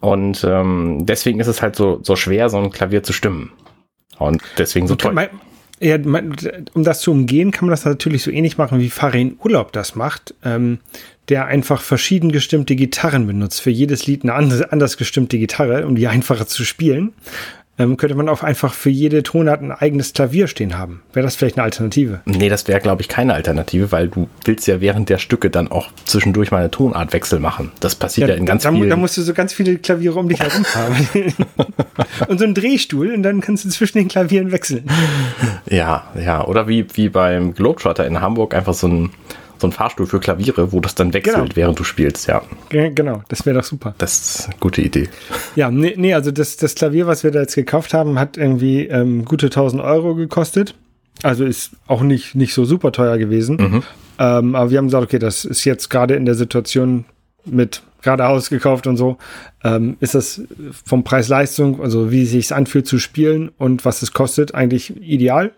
Und ähm, deswegen ist es halt so, so schwer, so ein Klavier zu stimmen. Und deswegen so toll. Ja, um das zu umgehen, kann man das natürlich so ähnlich machen, wie Farin Urlaub das macht, ähm, der einfach verschieden gestimmte Gitarren benutzt. Für jedes Lied eine andere, anders gestimmte Gitarre, um die einfacher zu spielen ähm, könnte man auch einfach für jede Tonart ein eigenes Klavier stehen haben. Wäre das vielleicht eine Alternative? Nee, das wäre, glaube ich, keine Alternative, weil du willst ja während der Stücke dann auch zwischendurch mal eine Tonartwechsel machen. Das passiert ja, ja in ganz da, vielen... Da musst du so ganz viele Klaviere um dich herum haben. [LAUGHS] und so einen Drehstuhl und dann kannst du zwischen den Klavieren wechseln. Ja, ja. Oder wie, wie beim Globetrotter in Hamburg einfach so ein so ein Fahrstuhl für Klaviere, wo das dann wechselt, genau. während du spielst, ja. Genau, das wäre doch super. Das ist eine gute Idee. Ja, nee, nee also das, das Klavier, was wir da jetzt gekauft haben, hat irgendwie ähm, gute 1000 Euro gekostet. Also ist auch nicht, nicht so super teuer gewesen. Mhm. Ähm, aber wir haben gesagt, okay, das ist jetzt gerade in der Situation mit gerade Haus gekauft und so, ähm, ist das vom Preis-Leistung, also wie es sich anfühlt zu spielen und was es kostet, eigentlich ideal.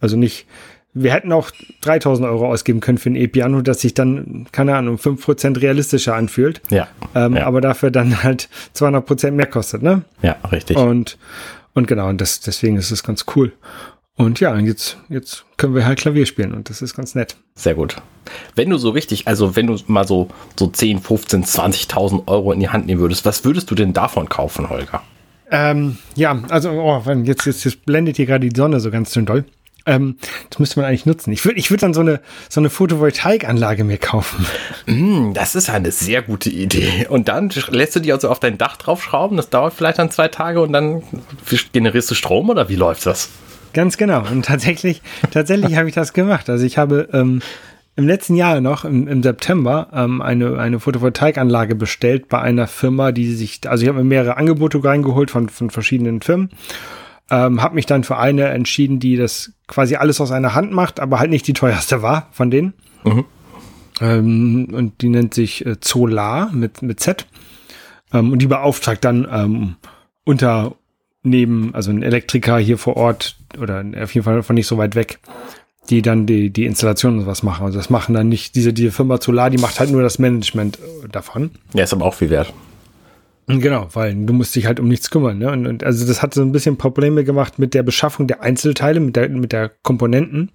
Also nicht, wir hätten auch 3000 Euro ausgeben können für ein E-Piano, das sich dann, keine Ahnung, 5% realistischer anfühlt. Ja, ähm, ja. Aber dafür dann halt 200% mehr kostet, ne? Ja, richtig. Und, und genau, und das, deswegen ist es ganz cool. Und ja, jetzt, jetzt können wir halt Klavier spielen und das ist ganz nett. Sehr gut. Wenn du so richtig, also wenn du mal so, so 10, 15, 20.000 Euro in die Hand nehmen würdest, was würdest du denn davon kaufen, Holger? Ähm, ja, also oh, jetzt, jetzt, jetzt blendet hier gerade die Sonne so ganz schön doll. Ähm, das müsste man eigentlich nutzen. Ich würde ich würd dann so eine, so eine Photovoltaikanlage mir kaufen. Mm, das ist eine sehr gute Idee. Und dann lässt du die also auf dein Dach draufschrauben. Das dauert vielleicht dann zwei Tage und dann generierst du Strom oder wie läuft das? Ganz genau. Und tatsächlich, [LAUGHS] tatsächlich habe ich das gemacht. Also ich habe ähm, im letzten Jahr noch, im, im September, ähm, eine, eine Photovoltaikanlage bestellt bei einer Firma, die sich, also ich habe mir mehrere Angebote reingeholt von, von verschiedenen Firmen ähm, habe mich dann für eine entschieden, die das quasi alles aus einer Hand macht, aber halt nicht die teuerste war von denen. Mhm. Ähm, und die nennt sich äh, Zolar mit, mit Z. Ähm, und die beauftragt dann ähm, unter neben, also ein Elektriker hier vor Ort oder auf jeden Fall von nicht so weit weg, die dann die, die Installation und was machen. Also das machen dann nicht diese, diese Firma Solar, die macht halt nur das Management äh, davon. Ja, ist aber auch viel wert. Genau, weil du musst dich halt um nichts kümmern. Ne? Und, und, also das hat so ein bisschen Probleme gemacht mit der Beschaffung der Einzelteile, mit der, mit der Komponenten,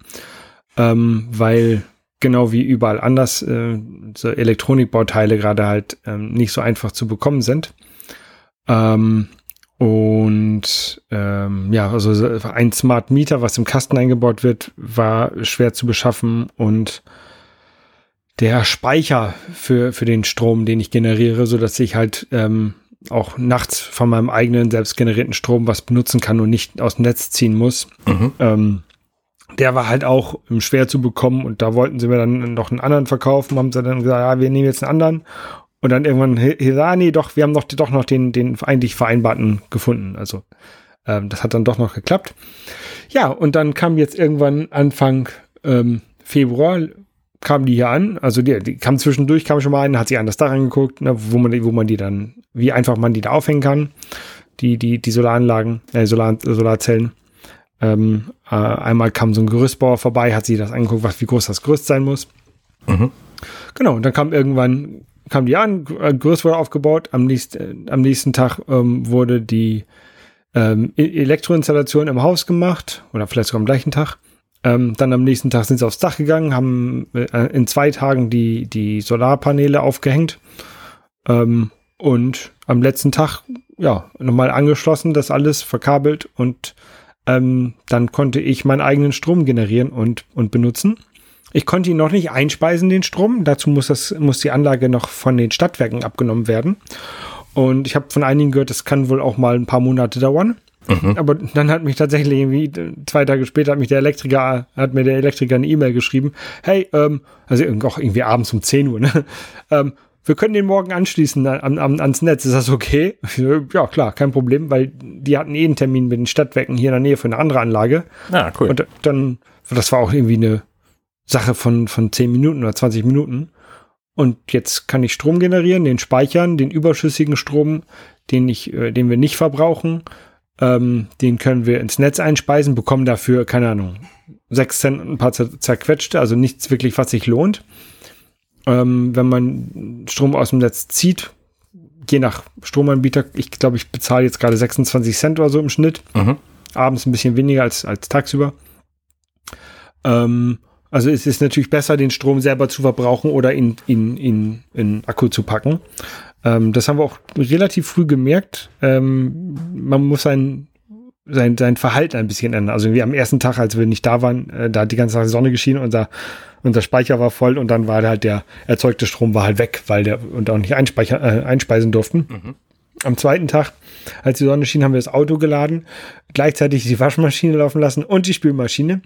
ähm, weil genau wie überall anders äh, so Elektronikbauteile gerade halt ähm, nicht so einfach zu bekommen sind. Ähm, und ähm, ja, also ein Smart Meter, was im Kasten eingebaut wird, war schwer zu beschaffen und der Speicher für, für den Strom, den ich generiere, so dass ich halt ähm, auch nachts von meinem eigenen selbst generierten Strom was benutzen kann und nicht aus dem Netz ziehen muss. Mhm. Ähm, der war halt auch schwer zu bekommen und da wollten sie mir dann noch einen anderen verkaufen, haben sie dann gesagt, ja, wir nehmen jetzt einen anderen. Und dann irgendwann, ja, nee, doch, wir haben noch, doch noch den, den eigentlich vereinbarten gefunden. Also ähm, das hat dann doch noch geklappt. Ja, und dann kam jetzt irgendwann Anfang ähm, Februar kam die hier an, also die, die kam zwischendurch, kam schon mal ein, hat sich an das Dach angeguckt, ne, wo man, wo man die dann, wie einfach man die da aufhängen kann, die, die, die Solaranlagen, äh, Solar, Solarzellen. Ähm, äh, einmal kam so ein Gerüstbauer vorbei, hat sie das angeguckt, was, wie groß das Gerüst sein muss. Mhm. Genau, und dann kam irgendwann, kam die an, Gerüst wurde aufgebaut, am nächsten, äh, am nächsten Tag ähm, wurde die ähm, e-, Elektroinstallation im Haus gemacht, oder vielleicht sogar am gleichen Tag. Ähm, dann am nächsten Tag sind sie aufs Dach gegangen, haben äh, in zwei Tagen die, die Solarpaneele aufgehängt. Ähm, und am letzten Tag, ja, nochmal angeschlossen, das alles verkabelt und ähm, dann konnte ich meinen eigenen Strom generieren und, und benutzen. Ich konnte ihn noch nicht einspeisen, den Strom. Dazu muss, das, muss die Anlage noch von den Stadtwerken abgenommen werden. Und ich habe von einigen gehört, das kann wohl auch mal ein paar Monate dauern. Mhm. Aber dann hat mich tatsächlich irgendwie zwei Tage später hat mich der Elektriker, hat mir der Elektriker eine E-Mail geschrieben. Hey, ähm, also auch irgendwie abends um 10 Uhr, ne? [LAUGHS] ähm, wir können den morgen anschließen an, an, ans Netz. Ist das okay? [LAUGHS] Ja, klar, kein Problem, weil die hatten eh einen Termin mit den Stadtwerken hier in der Nähe für eine andere Anlage. Ja, ah, cool. Und dann, das war auch irgendwie eine Sache von, von 10 Minuten oder 20 Minuten. Und jetzt kann ich Strom generieren, den speichern, den überschüssigen Strom, den ich, äh, den wir nicht verbrauchen, ähm, den können wir ins Netz einspeisen, bekommen dafür, keine Ahnung, 6 Cent und ein paar zerquetschte, also nichts wirklich, was sich lohnt. Ähm, wenn man Strom aus dem Netz zieht, je nach Stromanbieter, ich glaube, ich bezahle jetzt gerade 26 Cent oder so im Schnitt. Mhm. Abends ein bisschen weniger als, als tagsüber. Ähm, also es ist natürlich besser, den Strom selber zu verbrauchen oder in, in, in, in Akku zu packen. Ähm, das haben wir auch relativ früh gemerkt. Ähm, man muss sein, sein, sein Verhalten ein bisschen ändern. Also wie am ersten Tag, als wir nicht da waren, äh, da hat die ganze Tag Sonne geschienen, unser, unser Speicher war voll und dann war halt der erzeugte Strom war halt weg, weil der und auch nicht äh, einspeisen durften. Mhm. Am zweiten Tag, als die Sonne schien, haben wir das Auto geladen, gleichzeitig die Waschmaschine laufen lassen und die Spülmaschine.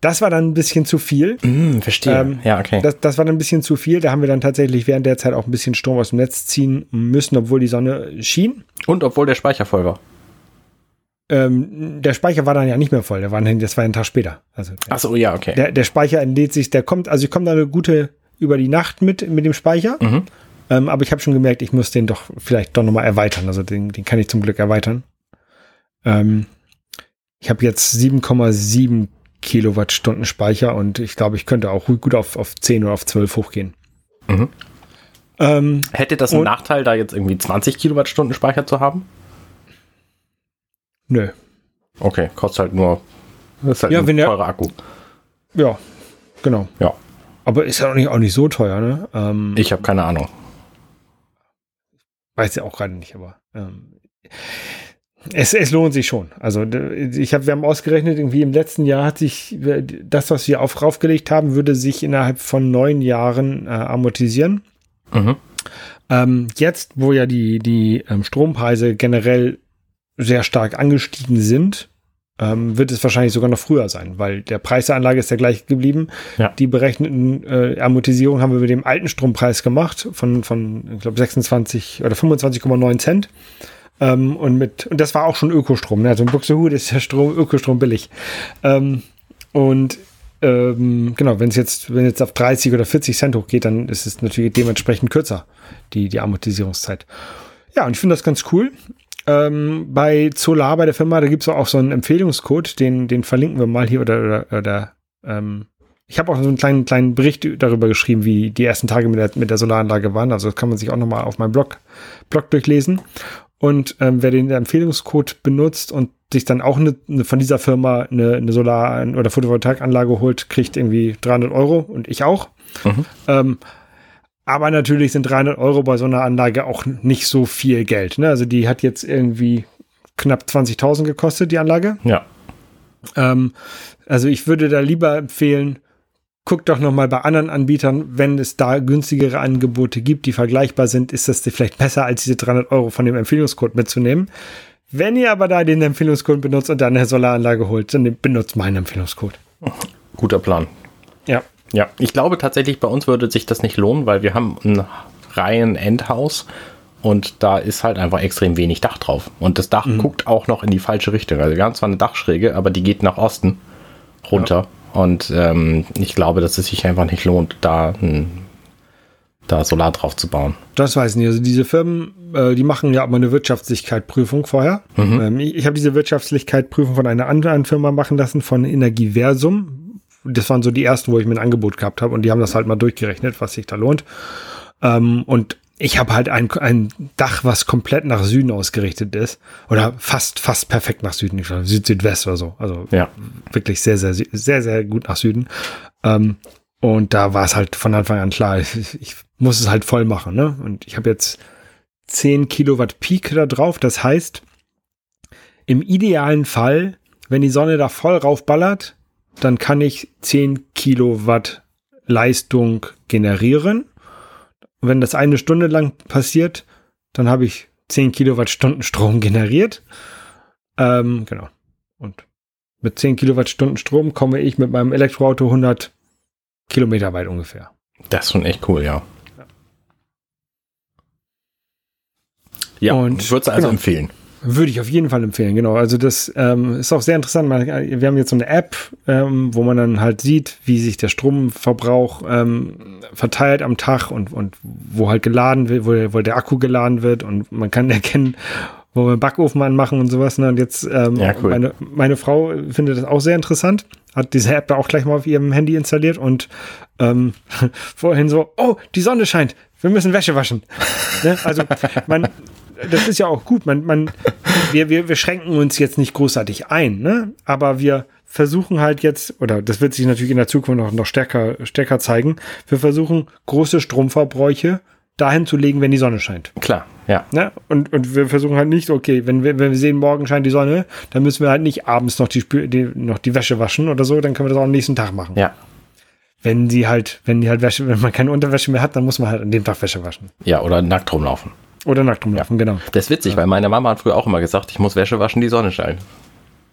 Das war dann ein bisschen zu viel. Mm, verstehe. Ähm, ja, okay. Das, das, war dann ein bisschen zu viel. Da haben wir dann tatsächlich während der Zeit auch ein bisschen Strom aus dem Netz ziehen müssen, obwohl die Sonne schien. Und obwohl der Speicher voll war. Ähm, der Speicher war dann ja nicht mehr voll. Der war, das war ein Tag später. Also Ach so, ja, okay. Der, der Speicher entlädt sich, der kommt, also ich komme da eine gute über die Nacht mit, mit dem Speicher. Mhm. Ähm, aber ich habe schon gemerkt, ich muss den doch vielleicht doch nochmal erweitern. Also den, den kann ich zum Glück erweitern. Ähm, ich habe jetzt 7,7 Kilowattstunden Speicher und ich glaube, ich könnte auch gut auf, auf 10 oder auf 12 hochgehen. Mhm. Ähm, Hätte das einen Nachteil, da jetzt irgendwie 20 Kilowattstunden Speicher zu haben? Nö. Okay, kostet halt nur das ist halt ja, ein teurer der, Akku. Ja, genau. Ja. Aber ist ja auch nicht, auch nicht so teuer, ne? Ähm, ich habe keine Ahnung. Weiß ja auch gerade nicht, aber ähm, es, es lohnt sich schon. Also ich habe, wir haben ausgerechnet, irgendwie im letzten Jahr hat sich das, was wir auf raufgelegt haben, würde sich innerhalb von neun Jahren äh, amortisieren. Mhm. Ähm, jetzt, wo ja die, die ähm, Strompreise generell sehr stark angestiegen sind, ähm, wird es wahrscheinlich sogar noch früher sein, weil der Preis der Anlage ist ja gleich geblieben. Ja. Die berechneten äh, Amortisierung haben wir mit dem alten Strompreis gemacht von, von ich glaube, 26 oder 25,9 Cent. Ähm, und mit, und das war auch schon Ökostrom. Ne? Also in Buxtehude ist der Strom, Ökostrom billig. Ähm, und ähm, genau, wenn es jetzt, wenn jetzt auf 30 oder 40 Cent hochgeht, dann ist es natürlich dementsprechend kürzer, die, die Amortisierungszeit. Ja, und ich finde das ganz cool. Ähm, bei Solar, bei der Firma, da gibt es auch so einen Empfehlungscode, den, den verlinken wir mal hier oder, oder, oder ähm, ich habe auch so einen kleinen, kleinen Bericht darüber geschrieben, wie die ersten Tage mit der, mit der Solaranlage waren. Also das kann man sich auch nochmal auf meinem Blog, Blog durchlesen. Und ähm, wer den Empfehlungscode benutzt und sich dann auch eine, eine von dieser Firma eine, eine Solar- oder Photovoltaikanlage holt, kriegt irgendwie 300 Euro und ich auch. Mhm. Ähm, aber natürlich sind 300 Euro bei so einer Anlage auch nicht so viel Geld. Ne? Also die hat jetzt irgendwie knapp 20.000 gekostet, die Anlage. Ja. Ähm, also ich würde da lieber empfehlen, guckt doch noch mal bei anderen Anbietern, wenn es da günstigere Angebote gibt, die vergleichbar sind, ist das vielleicht besser, als diese 300 Euro von dem Empfehlungscode mitzunehmen. Wenn ihr aber da den Empfehlungscode benutzt und dann eine Solaranlage holt, dann benutzt meinen Empfehlungscode. Guter Plan. Ja. Ja, ich glaube tatsächlich, bei uns würde sich das nicht lohnen, weil wir haben ein Reihen-Endhaus und da ist halt einfach extrem wenig Dach drauf. Und das Dach mhm. guckt auch noch in die falsche Richtung. Also wir haben zwar eine Dachschräge, aber die geht nach Osten runter. Ja. Und ähm, ich glaube, dass es sich einfach nicht lohnt, da, da Solar drauf zu bauen. Das weiß ich nicht. Also diese Firmen, äh, die machen ja aber eine Wirtschaftlichkeitsprüfung vorher. Mhm. Ähm, ich ich habe diese Wirtschaftlichkeitsprüfung von einer anderen Firma machen lassen, von Energieversum. Das waren so die ersten, wo ich mir ein Angebot gehabt habe und die haben das halt mal durchgerechnet, was sich da lohnt. Ähm, und ich habe halt ein, ein Dach, was komplett nach Süden ausgerichtet ist. Oder fast, fast perfekt nach Süden. Süd-Südwest oder so. Also ja. wirklich sehr, sehr, sehr, sehr gut nach Süden. Ähm, und da war es halt von Anfang an klar, ich, ich muss es halt voll machen. Ne? Und ich habe jetzt 10 Kilowatt Peak da drauf. Das heißt, im idealen Fall, wenn die Sonne da voll raufballert, dann kann ich 10 Kilowatt Leistung generieren und wenn das eine Stunde lang passiert, dann habe ich 10 Kilowattstunden Strom generiert. Ähm, genau. Und mit 10 Kilowattstunden Strom komme ich mit meinem Elektroauto 100 Kilometer weit ungefähr. Das ist schon echt cool, ja. Ja, und würde es also genau. empfehlen. Würde ich auf jeden Fall empfehlen, genau. Also das ähm, ist auch sehr interessant. Wir haben jetzt so eine App, ähm, wo man dann halt sieht, wie sich der Stromverbrauch ähm, verteilt am Tag und, und wo halt geladen wird, wo, wo der Akku geladen wird und man kann [LAUGHS] erkennen, wo wir einen Backofen anmachen und sowas. Ne? Und jetzt, ähm, ja, cool. meine, meine Frau findet das auch sehr interessant, hat diese App da auch gleich mal auf ihrem Handy installiert und ähm, [LAUGHS] vorhin so, oh, die Sonne scheint, wir müssen Wäsche waschen. [LAUGHS] ne? Also man, das ist ja auch gut. Man, man, wir, wir, wir schränken uns jetzt nicht großartig ein, ne? Aber wir versuchen halt jetzt, oder das wird sich natürlich in der Zukunft noch, noch stärker, stärker zeigen, wir versuchen große Stromverbräuche dahin zu legen, wenn die Sonne scheint. Klar, ja. Ne? Und, und wir versuchen halt nicht, okay, wenn wir, wenn wir sehen, morgen scheint die Sonne, dann müssen wir halt nicht abends noch die, die, noch die Wäsche waschen oder so, dann können wir das auch am nächsten Tag machen. Ja. Wenn die halt, wenn die halt Wäsche, wenn man keine Unterwäsche mehr hat, dann muss man halt an dem Tag Wäsche waschen. Ja, oder nackt rumlaufen. Oder nackt rumlaufen, ja. genau. Das ist witzig, ja. weil meine Mama hat früher auch immer gesagt, ich muss Wäsche waschen, die Sonne scheint.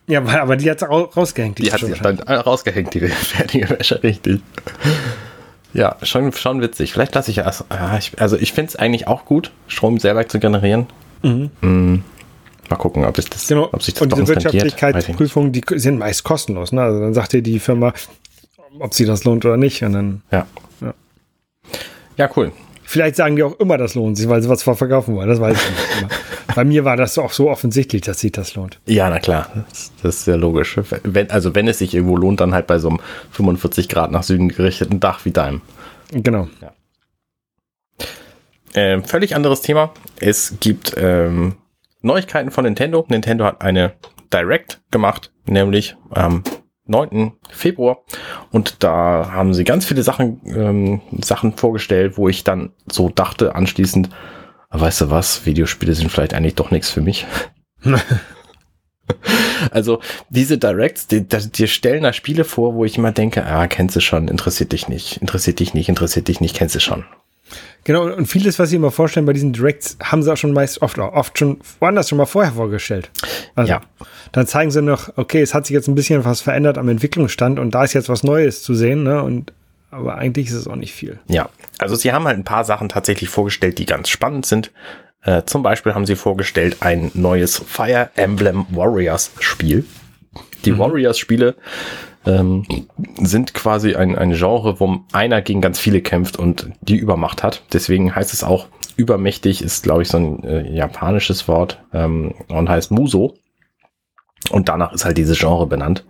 Ja, aber die hat rausgehängt. Die, die hat sie dann rausgehängt, die [LAUGHS] fertige Wäsche, richtig. Ja, schon, schon witzig. Vielleicht lasse ich ja. Also ich finde es eigentlich auch gut, Strom selber zu generieren. Mhm. Mhm. Mal gucken, ob, das, genau. ob sich das Und diese Wirtschaftlichkeitsprüfungen, die sind meist kostenlos. Ne? Also dann sagt dir die Firma, ob sie das lohnt oder nicht. Und dann, ja. ja. Ja, cool. Vielleicht sagen die auch immer, das lohnt sich, weil sie was verkaufen wollen. Das weiß ich nicht. [LAUGHS] Bei mir war das auch so offensichtlich, dass sich das lohnt. Ja, na klar. Das, das ist sehr logisch. Wenn, also wenn es sich irgendwo lohnt, dann halt bei so einem 45 Grad nach Süden gerichteten Dach wie deinem. Genau. Ja. Ähm, völlig anderes Thema. Es gibt ähm, Neuigkeiten von Nintendo. Nintendo hat eine Direct gemacht, nämlich ähm, 9. Februar. Und da haben sie ganz viele Sachen, ähm, Sachen vorgestellt, wo ich dann so dachte anschließend, weißt du was, Videospiele sind vielleicht eigentlich doch nichts für mich. [LAUGHS] also diese Directs, die, die, stellen da Spiele vor, wo ich immer denke, ah, kennst du schon, interessiert dich nicht, interessiert dich nicht, interessiert dich nicht, kennst du schon. Genau, und vieles, was sie immer vorstellen bei diesen Directs, haben sie auch schon meist oft, oft schon woanders schon mal vorher vorgestellt. Also, ja. Dann zeigen sie noch, okay, es hat sich jetzt ein bisschen was verändert am Entwicklungsstand und da ist jetzt was Neues zu sehen, ne? Und aber eigentlich ist es auch nicht viel. Ja, also sie haben halt ein paar Sachen tatsächlich vorgestellt, die ganz spannend sind. Äh, zum Beispiel haben sie vorgestellt ein neues Fire Emblem Warriors Spiel. Die mhm. Warriors Spiele ähm, sind quasi ein, ein Genre, wo einer gegen ganz viele kämpft und die Übermacht hat. Deswegen heißt es auch übermächtig, ist glaube ich so ein äh, japanisches Wort ähm, und heißt Muso. Und danach ist halt dieses Genre benannt.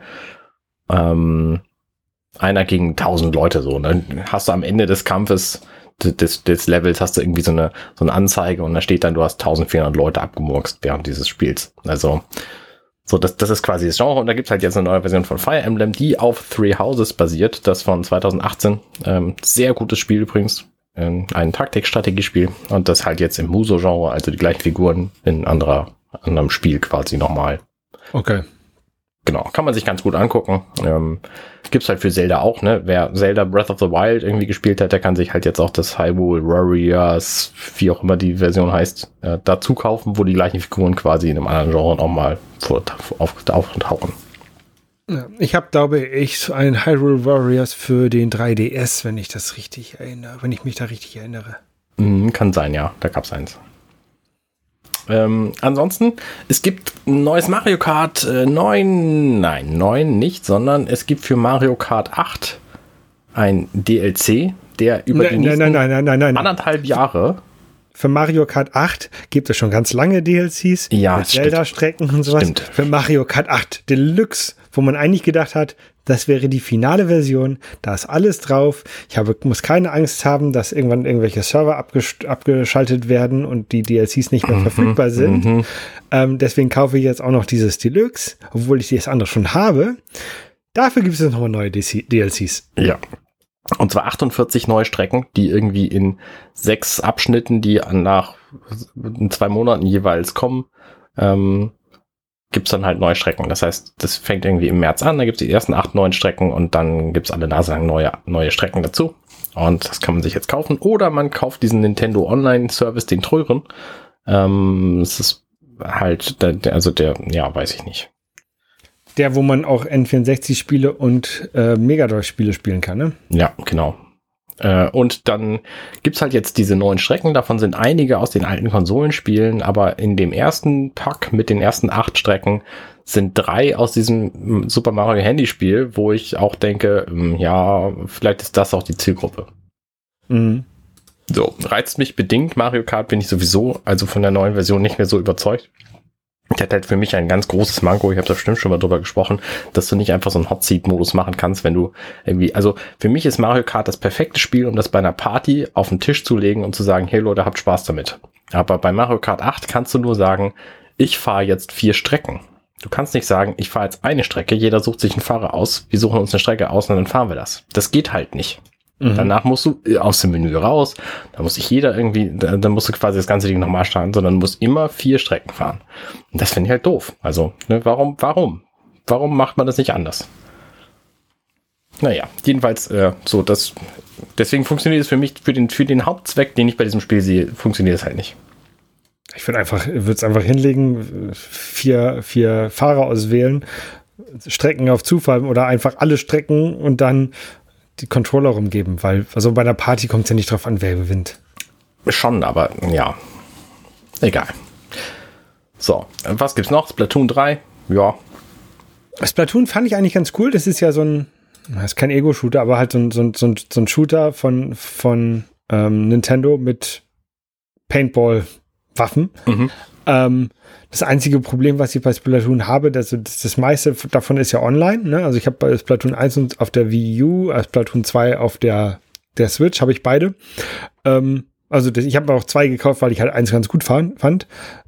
Ähm, einer gegen tausend Leute so. Und dann hast du am Ende des Kampfes des, des Levels hast du irgendwie so eine, so eine Anzeige und da steht dann, du hast 1400 Leute abgemurkst während dieses Spiels. Also, so, das, das ist quasi das Genre und da gibt's halt jetzt eine neue Version von Fire Emblem, die auf Three Houses basiert, das von 2018. Ähm, sehr gutes Spiel übrigens. Ähm, ein Taktikstrategiespiel und das halt jetzt im Muso-Genre, also die gleichen Figuren in anderer, anderem Spiel quasi nochmal. Okay genau, kann man sich ganz gut angucken. Ähm, gibt's halt für Zelda auch, ne? Wer Zelda Breath of the Wild irgendwie gespielt hat, der kann sich halt jetzt auch das Hyrule Warriors, wie auch immer die Version heißt, äh, dazu kaufen, wo die gleichen Figuren quasi in einem anderen Genre nochmal auftauchen. Ich habe, glaube ich, ein Hyrule Warriors für den 3DS, wenn ich das richtig erinnere, wenn ich mich da richtig erinnere. Mhm, kann sein, ja, da gab's eins. Ähm, ansonsten, es gibt ein neues Mario Kart äh, 9, nein, 9 nicht, sondern es gibt für Mario Kart 8 ein DLC, der über Nein, die nächsten nein, nein, anderthalb Jahre Für Mario Kart 8 gibt es schon ganz lange DLCs Ja. Zelda-Strecken und sowas. Stimmt. Für Mario Kart 8 Deluxe, wo man eigentlich gedacht hat, das wäre die finale Version, da ist alles drauf. Ich habe, muss keine Angst haben, dass irgendwann irgendwelche Server abgesch abgeschaltet werden und die DLCs nicht mehr Mhm, verfügbar sind. Ähm, deswegen kaufe ich jetzt auch noch dieses Deluxe, obwohl ich das andere schon habe. Dafür gibt es jetzt nochmal neue DLCs. Ja. Und zwar 48 neue Strecken, die irgendwie in sechs Abschnitten, die nach zwei Monaten jeweils kommen, ähm, gibt's dann halt neue Strecken. Das heißt, das fängt irgendwie im März an, da gibt's die ersten acht, neun Strecken und dann gibt's alle Nase lang neue, neue Strecken dazu. Und das kann man sich jetzt kaufen. Oder man kauft diesen Nintendo Online-Service, den teuren. Ähm, es ist halt, der, der, also der, ja, weiß ich nicht. Der, wo man auch N64-Spiele und äh, Mega Drive-Spiele spielen kann, ne? Ja, genau. Äh, und dann gibt's halt jetzt diese neuen Strecken. Davon sind einige aus den alten Konsolenspielen, aber in dem ersten Pack mit den ersten acht Strecken sind drei aus diesem mm, Super Mario Handyspiel, wo ich auch denke, mm, ja, vielleicht ist das auch die Zielgruppe. Mhm. So, reizt mich bedingt. Mario Kart bin ich sowieso, also von der neuen Version nicht mehr so überzeugt. Der hat halt für mich ein ganz großes Manko, ich habe da bestimmt schon mal drüber gesprochen, dass du nicht einfach so einen Hot Seat Modus machen kannst, wenn du irgendwie, also für mich ist Mario Kart das perfekte Spiel, um das bei einer Party auf den Tisch zu legen und zu sagen, hey Leute, habt Spaß damit. Aber bei Mario Kart 8 kannst du nur sagen, ich fahre jetzt vier Strecken. Du kannst nicht sagen, ich fahre jetzt eine Strecke, jeder sucht sich einen Fahrer aus, wir suchen uns eine Strecke aus und dann fahren wir das. Das geht halt nicht. Mhm. Danach musst du äh, aus dem Menü raus, da muss sich jeder irgendwie, da- dann musst du quasi das ganze Ding nochmal starten, sondern musst immer vier Strecken fahren. Und das finde ich halt doof. Also, ne, warum, warum? Warum macht man das nicht anders? Naja, jedenfalls, äh, so, das, deswegen funktioniert es für mich, für den, für den Hauptzweck, den ich bei diesem Spiel sehe, funktioniert es halt nicht. Ich würde einfach, würde es einfach hinlegen, vier, vier Fahrer auswählen, Strecken auf Zufall oder einfach alle Strecken und dann die Controller rumgeben, weil also bei einer Party kommt es ja nicht drauf an, wer gewinnt. Schon, aber ja. Egal. So, was gibt's noch? Splatoon 3? Ja, Splatoon fand ich eigentlich ganz cool. Das ist ja so ein, das ist kein Ego-Shooter, aber halt so ein, so ein, so ein, so ein Shooter von, von ähm, Nintendo mit Paintball-Waffen. Mhm. Ähm, das einzige Problem, was ich bei Splatoon habe, das, das, das meiste davon ist ja online. Ne? Also ich habe bei Splatoon 1 und auf der Wii U, äh, Splatoon 2 auf der, der Switch, habe ich beide. Ähm, also das, ich habe auch zwei gekauft, weil ich halt eins ganz gut fand. fand.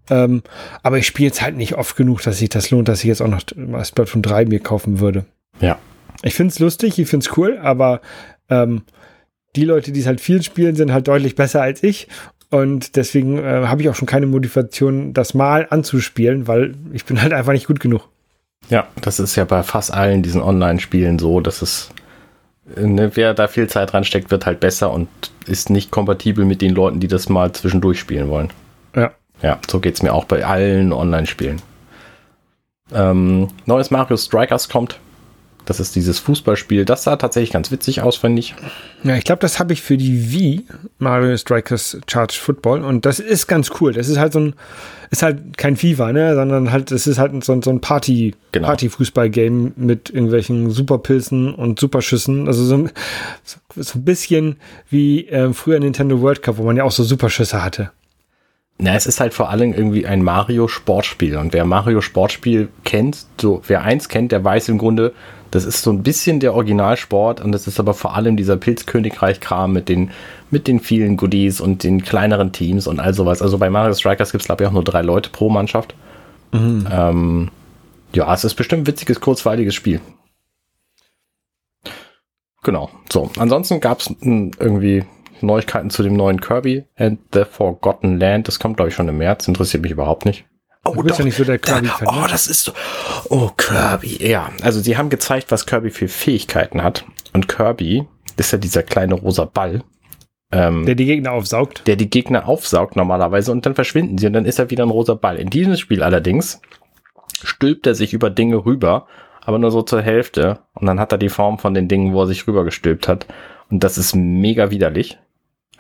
Ähm, aber ich spiele es halt nicht oft genug, dass sich das lohnt, dass ich jetzt auch noch mal Splatoon 3 mir kaufen würde. ja. Ich finde es lustig, ich finde es cool, aber ähm, die Leute, die es halt viel spielen, sind halt deutlich besser als ich. Und deswegen äh, habe ich auch schon keine Motivation, das mal anzuspielen, weil ich bin halt einfach nicht gut genug. Ja, das ist ja bei fast allen diesen Online-Spielen so, dass es, äh, ne, wer da viel Zeit reinsteckt, wird halt besser und ist nicht kompatibel mit den Leuten, die das mal zwischendurch spielen wollen. Ja. Ja, so geht's mir auch bei allen Online-Spielen. Ähm, neues Mario Strikers kommt. Das ist dieses Fußballspiel. Das sah tatsächlich ganz witzig aus, finde ich. Ja, ich glaube, das habe ich für die Wii, Mario Strikers Charge Football. Und das ist ganz cool. Das ist halt so ein, ist halt kein FIFA, ne, sondern halt, es ist halt so, ein- so ein Party, Genau. Party-Fußball-Game mit irgendwelchen Superpilzen und Superschüssen. Also so, ein- so ein bisschen wie äh, früher Nintendo World Cup, wo man ja auch so Superschüsse hatte. Na, es ist halt vor allem irgendwie ein Mario-Sportspiel. Und wer Mario-Sportspiel kennt, so, wer eins kennt, der weiß im Grunde, das ist so ein bisschen der Originalsport und das ist aber vor allem dieser Pilzkönigreich-Kram mit den, mit den vielen Goodies und den kleineren Teams und all sowas. Also bei Mario Strikers gibt es, glaube ich, auch nur drei Leute pro Mannschaft. Ähm, ja, es ist bestimmt ein witziges, kurzweiliges Spiel. Genau. So, ansonsten gab es irgendwie Neuigkeiten zu dem neuen Kirby and the Forgotten Land. Das kommt, glaube ich, schon im März. Interessiert mich überhaupt nicht. Oh, Du bist ja nicht so der Kirby-Fan. Oh, ne? das ist so. Oh, Kirby. Ja, also sie haben gezeigt, was Kirby für Fähigkeiten hat. Und Kirby ist ja dieser kleine rosa Ball, ähm, Der die Gegner aufsaugt. der die Gegner aufsaugt normalerweise und dann verschwinden sie und dann ist er wieder ein rosa Ball. In diesem Spiel allerdings stülpt er sich über Dinge rüber, aber nur so zur Hälfte und dann hat er die Form von den Dingen, wo er sich rübergestülpt hat und das ist mega widerlich.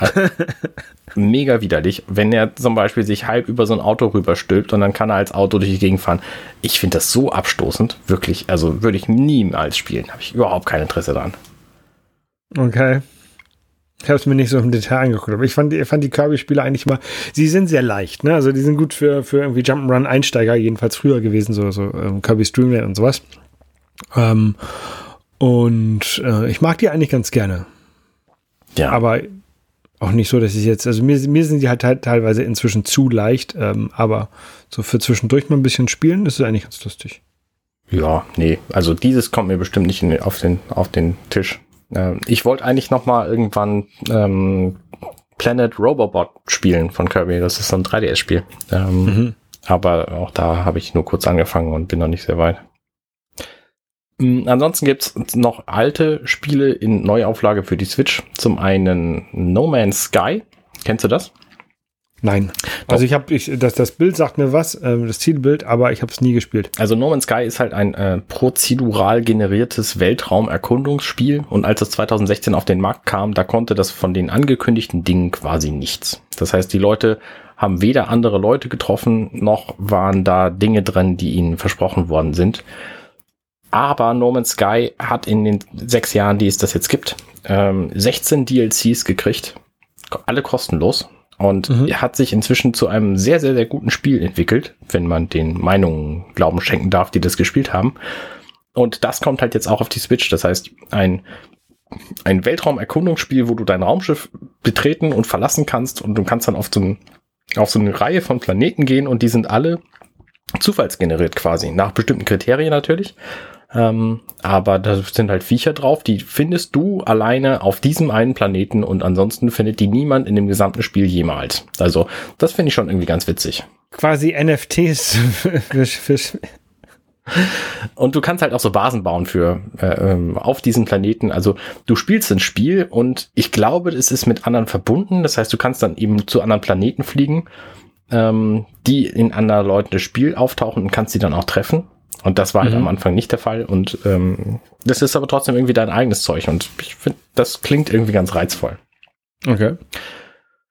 [LAUGHS] Mega widerlich, wenn er zum Beispiel sich halb über so ein Auto rüberstülpt und dann kann er als Auto durch die Gegend fahren. Ich finde das so abstoßend, wirklich. Also würde ich niemals spielen. Habe ich überhaupt kein Interesse daran. Okay. Ich habe es mir nicht so im Detail angeguckt, aber ich fand, ich fand die Kirby-Spiele eigentlich mal, sie sind sehr leicht, ne? Also die sind gut für, für irgendwie Jump'n'Run-Einsteiger, jedenfalls früher gewesen, so, so ähm, Kirby Streamland und sowas. Ähm, und äh, ich mag die eigentlich ganz gerne. Ja. Aber auch nicht so, dass ich jetzt, also mir, mir sind die halt teilweise inzwischen zu leicht, ähm, aber so für zwischendurch mal ein bisschen spielen, das ist eigentlich ganz lustig. Ja, nee, also dieses kommt mir bestimmt nicht in, auf, den, auf den Tisch. Äh, ich wollte eigentlich noch mal irgendwann ähm, Planet Robobot spielen von Kirby. Das ist so ein 3DS-Spiel. Ähm, mhm. Aber auch da habe ich nur kurz angefangen und bin noch nicht sehr weit. Ähm, ansonsten gibt's noch alte Spiele in Neuauflage für die Switch. Zum einen No Man's Sky. Kennst du das? Nein. Also ich habe, ich, das, das Bild sagt mir was, äh, das Zielbild, aber ich habe es nie gespielt. Also No Man's Sky ist halt ein äh, prozedural generiertes Weltraumerkundungsspiel und als es 2016 auf den Markt kam, da konnte das von den angekündigten Dingen quasi nichts. Das heißt, die Leute haben weder andere Leute getroffen, noch waren da Dinge drin, die ihnen versprochen worden sind. Aber No Man's Sky hat in den sechs Jahren, die es das jetzt gibt, ähm, 16 DLCs gekriegt. Alle kostenlos und mhm. hat sich inzwischen zu einem sehr, sehr, sehr guten Spiel entwickelt, wenn man den Meinungen Glauben schenken darf, die das gespielt haben. Und das kommt halt jetzt auch auf die Switch. Das heißt, ein, ein Weltraumerkundungsspiel, wo du dein Raumschiff betreten und verlassen kannst und du kannst dann auf so, ein, auf so eine Reihe von Planeten gehen und die sind alle zufallsgeneriert quasi, nach bestimmten Kriterien natürlich. Ähm, aber da sind halt Viecher drauf, die findest du alleine auf diesem einen Planeten und ansonsten findet die niemand in dem gesamten Spiel jemals. Also, das finde ich schon irgendwie ganz witzig. Quasi NFTs [LAUGHS] für, für und du kannst halt auch so Basen bauen für äh, ähm, auf diesen Planeten. Also du spielst ein Spiel und ich glaube, es ist mit anderen verbunden. Das heißt, du kannst dann eben zu anderen Planeten fliegen, ähm, die in anderen Leuten das Spiel auftauchen und kannst sie dann auch treffen. Und das war halt mhm. am Anfang nicht der Fall. Und ähm, das ist aber trotzdem irgendwie dein eigenes Zeug. Und ich finde, das klingt irgendwie ganz reizvoll. Okay.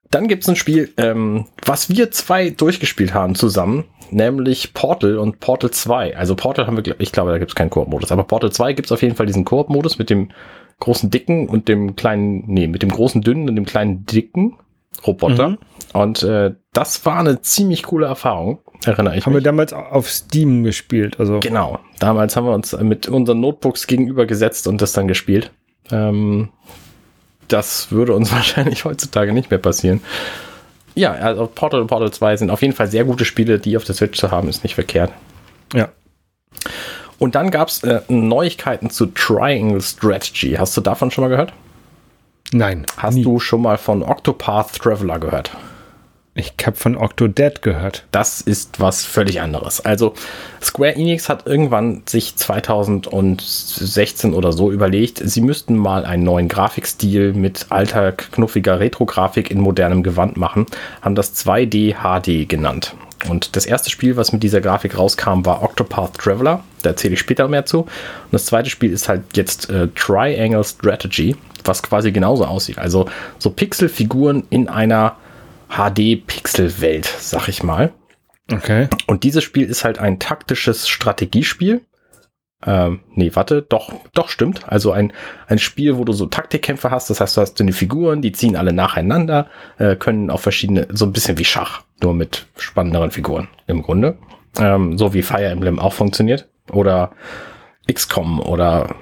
Dann gibt's ein Spiel, ähm, was wir zwei durchgespielt haben zusammen, nämlich Portal und Portal 2. Also Portal haben wir, ich glaube, da gibt's keinen Koop-Modus, aber Portal 2 gibt's auf jeden Fall diesen Koop-Modus mit dem großen Dicken und dem kleinen, nee, mit dem großen Dünnen und dem kleinen Dicken Roboter. Mhm. Und äh, das war eine ziemlich coole Erfahrung, erinnere ich haben mich. Haben wir damals auf Steam gespielt, also. Genau. Damals haben wir uns mit unseren Notebooks gegenüber gesetzt und das dann gespielt. Ähm, das würde uns [LAUGHS] wahrscheinlich heutzutage nicht mehr passieren. Ja, also Portal und Portal 2 sind auf jeden Fall sehr gute Spiele, die auf der Switch zu haben, ist nicht verkehrt. Ja. Und dann gab es äh, Neuigkeiten zu Triangle Strategy. Hast du davon schon mal gehört? Nein. Hast nie. du schon mal von Octopath Traveler gehört? Ich habe von Octodad gehört. Das ist was völlig anderes. Also Square Enix hat irgendwann sich 2016 oder so überlegt, sie müssten mal einen neuen Grafikstil mit alter, knuffiger Retro-Grafik in modernem Gewand machen, haben das 2D HD genannt. Und das erste Spiel, was mit dieser Grafik rauskam, war Octopath Traveler. Da erzähle ich später mehr zu. Und das zweite Spiel ist halt jetzt äh, Triangle Strategy, was quasi genauso aussieht. Also so Pixelfiguren in einer HD-Pixel-Welt, sag ich mal. Okay. Und dieses Spiel ist halt ein taktisches Strategiespiel. Ähm, nee, warte, doch, doch stimmt. Also ein, ein Spiel, wo du so Taktikkämpfe hast. Das heißt, du hast deine Figuren, die ziehen alle nacheinander, äh, können auf verschiedene, so ein bisschen wie Schach, nur mit spannenderen Figuren im Grunde. Ähm, so wie Fire Emblem auch funktioniert. Oder XCOM oder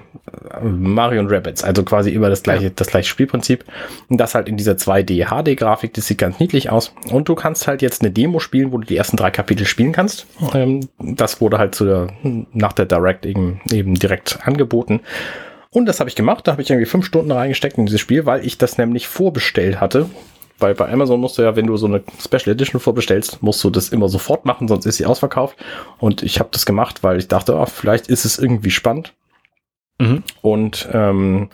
äh, Mario und Rabbits, also quasi immer das gleiche, ja. das gleiche Spielprinzip. Und das halt in dieser 2D HD-Grafik, das sieht ganz niedlich aus. Und du kannst halt jetzt eine Demo spielen, wo du die ersten drei Kapitel spielen kannst. Ähm, das wurde halt zu der, nach der Direct eben, eben direkt angeboten. Und das habe ich gemacht. Da habe ich irgendwie fünf Stunden reingesteckt in dieses Spiel, weil ich das nämlich vorbestellt hatte weil bei Amazon musst du ja, wenn du so eine Special Edition vorbestellst, musst du das immer sofort machen, sonst ist sie ausverkauft. Und ich habe das gemacht, weil ich dachte, oh, vielleicht ist es irgendwie spannend. Mhm. Und ähm,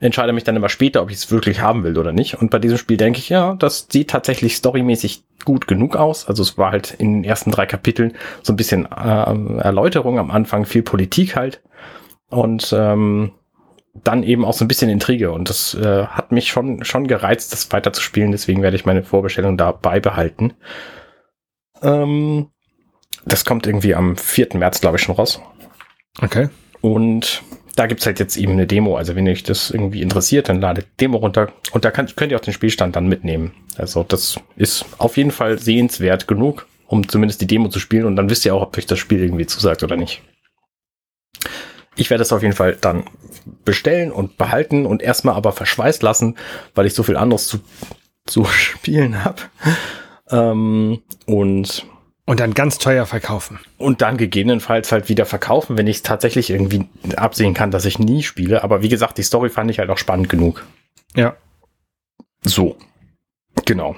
entscheide mich dann immer später, ob ich es wirklich haben will oder nicht. Und bei diesem Spiel denke ich, ja, das sieht tatsächlich storymäßig gut genug aus. Also es war halt in den ersten drei Kapiteln so ein bisschen äh, Erläuterung am Anfang, viel Politik halt. Und ähm, dann eben auch so ein bisschen Intrige und das äh, hat mich schon, schon gereizt, das weiterzuspielen. Deswegen werde ich meine Vorbestellung da beibehalten. Ähm, das kommt irgendwie am 4. März, glaube ich, schon raus. Okay. Und da gibt's halt jetzt eben eine Demo. Also wenn euch das irgendwie interessiert, dann ladet Demo runter und da kann, könnt ihr auch den Spielstand dann mitnehmen. Also das ist auf jeden Fall sehenswert genug, um zumindest die Demo zu spielen und dann wisst ihr auch, ob euch das Spiel irgendwie zusagt oder nicht. Ich werde es auf jeden Fall dann bestellen und behalten und erstmal aber verschweißt lassen, weil ich so viel anderes zu, [LAUGHS] zu spielen habe. Ähm, und und dann ganz teuer verkaufen. Und dann gegebenenfalls halt wieder verkaufen, wenn ich es tatsächlich irgendwie absehen kann, dass ich nie spiele. Aber wie gesagt, die Story fand ich halt auch spannend genug. Ja. So. Genau.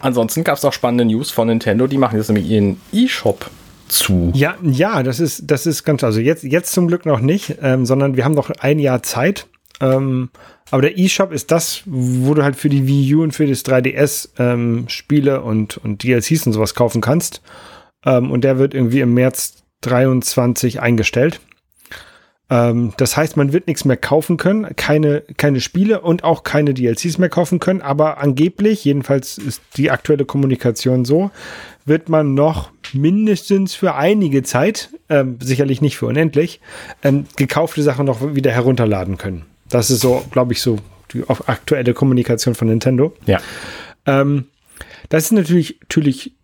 Ansonsten gab es auch spannende News von Nintendo. Die machen jetzt nämlich ihren E-Shop zu. Ja, ja, das ist, das ist ganz, also jetzt, jetzt zum Glück noch nicht, ähm, sondern wir haben noch ein Jahr Zeit. Ähm, aber der eShop ist das, wo du halt für die Wii U und für das 3DS ähm, Spiele und, und DLCs und sowas kaufen kannst. Ähm, und der wird irgendwie im März 23 eingestellt. Ähm, das heißt, man wird nichts mehr kaufen können, keine, keine Spiele und auch keine DLCs mehr kaufen können. Aber angeblich, jedenfalls ist die aktuelle Kommunikation so, wird man noch mindestens für einige Zeit, ähm, sicherlich nicht für unendlich, ähm, gekaufte Sachen noch wieder herunterladen können. Das ist so, glaube ich, so die aktuelle Kommunikation von Nintendo. Ja. Ähm, das ist natürlich, natürlich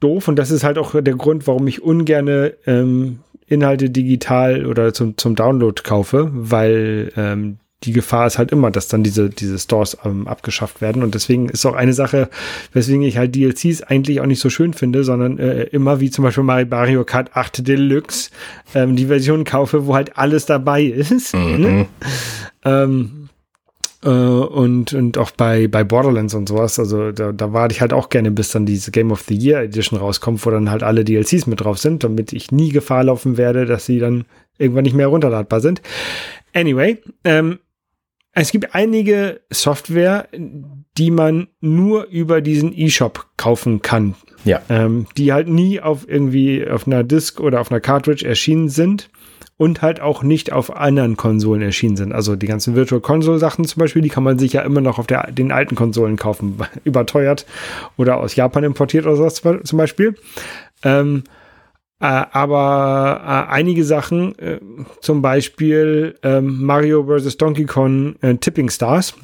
doof und das ist halt auch der Grund, warum ich ungerne ähm, Inhalte digital oder zum, zum Download kaufe, weil ähm, die Gefahr ist halt immer, dass dann diese, diese Stores ähm, abgeschafft werden. Und deswegen ist auch eine Sache, weswegen ich halt DLCs eigentlich auch nicht so schön finde, sondern äh, immer wie zum Beispiel Mario Kart 8 Deluxe ähm, die Version kaufe, wo halt alles dabei ist. Mhm. Ne? Ähm, äh, und, und auch bei, bei Borderlands und sowas, also da, da warte ich halt auch gerne, bis dann diese Game of the Year Edition rauskommt, wo dann halt alle DLCs mit drauf sind, damit ich nie Gefahr laufen werde, dass sie dann irgendwann nicht mehr runterladbar sind. Anyway, ähm, es gibt einige Software, die man nur über diesen eShop kaufen kann. Ja. Ähm, die halt nie auf irgendwie auf einer Disk oder auf einer Cartridge erschienen sind und halt auch nicht auf anderen Konsolen erschienen sind. Also die ganzen Virtual Console Sachen zum Beispiel, die kann man sich ja immer noch auf der, den alten Konsolen kaufen, [LAUGHS] überteuert oder aus Japan importiert oder sowas zum Beispiel. Ähm, äh, aber äh, einige Sachen, äh, zum Beispiel ähm, Mario vs. Donkey Kong äh, Tipping Stars,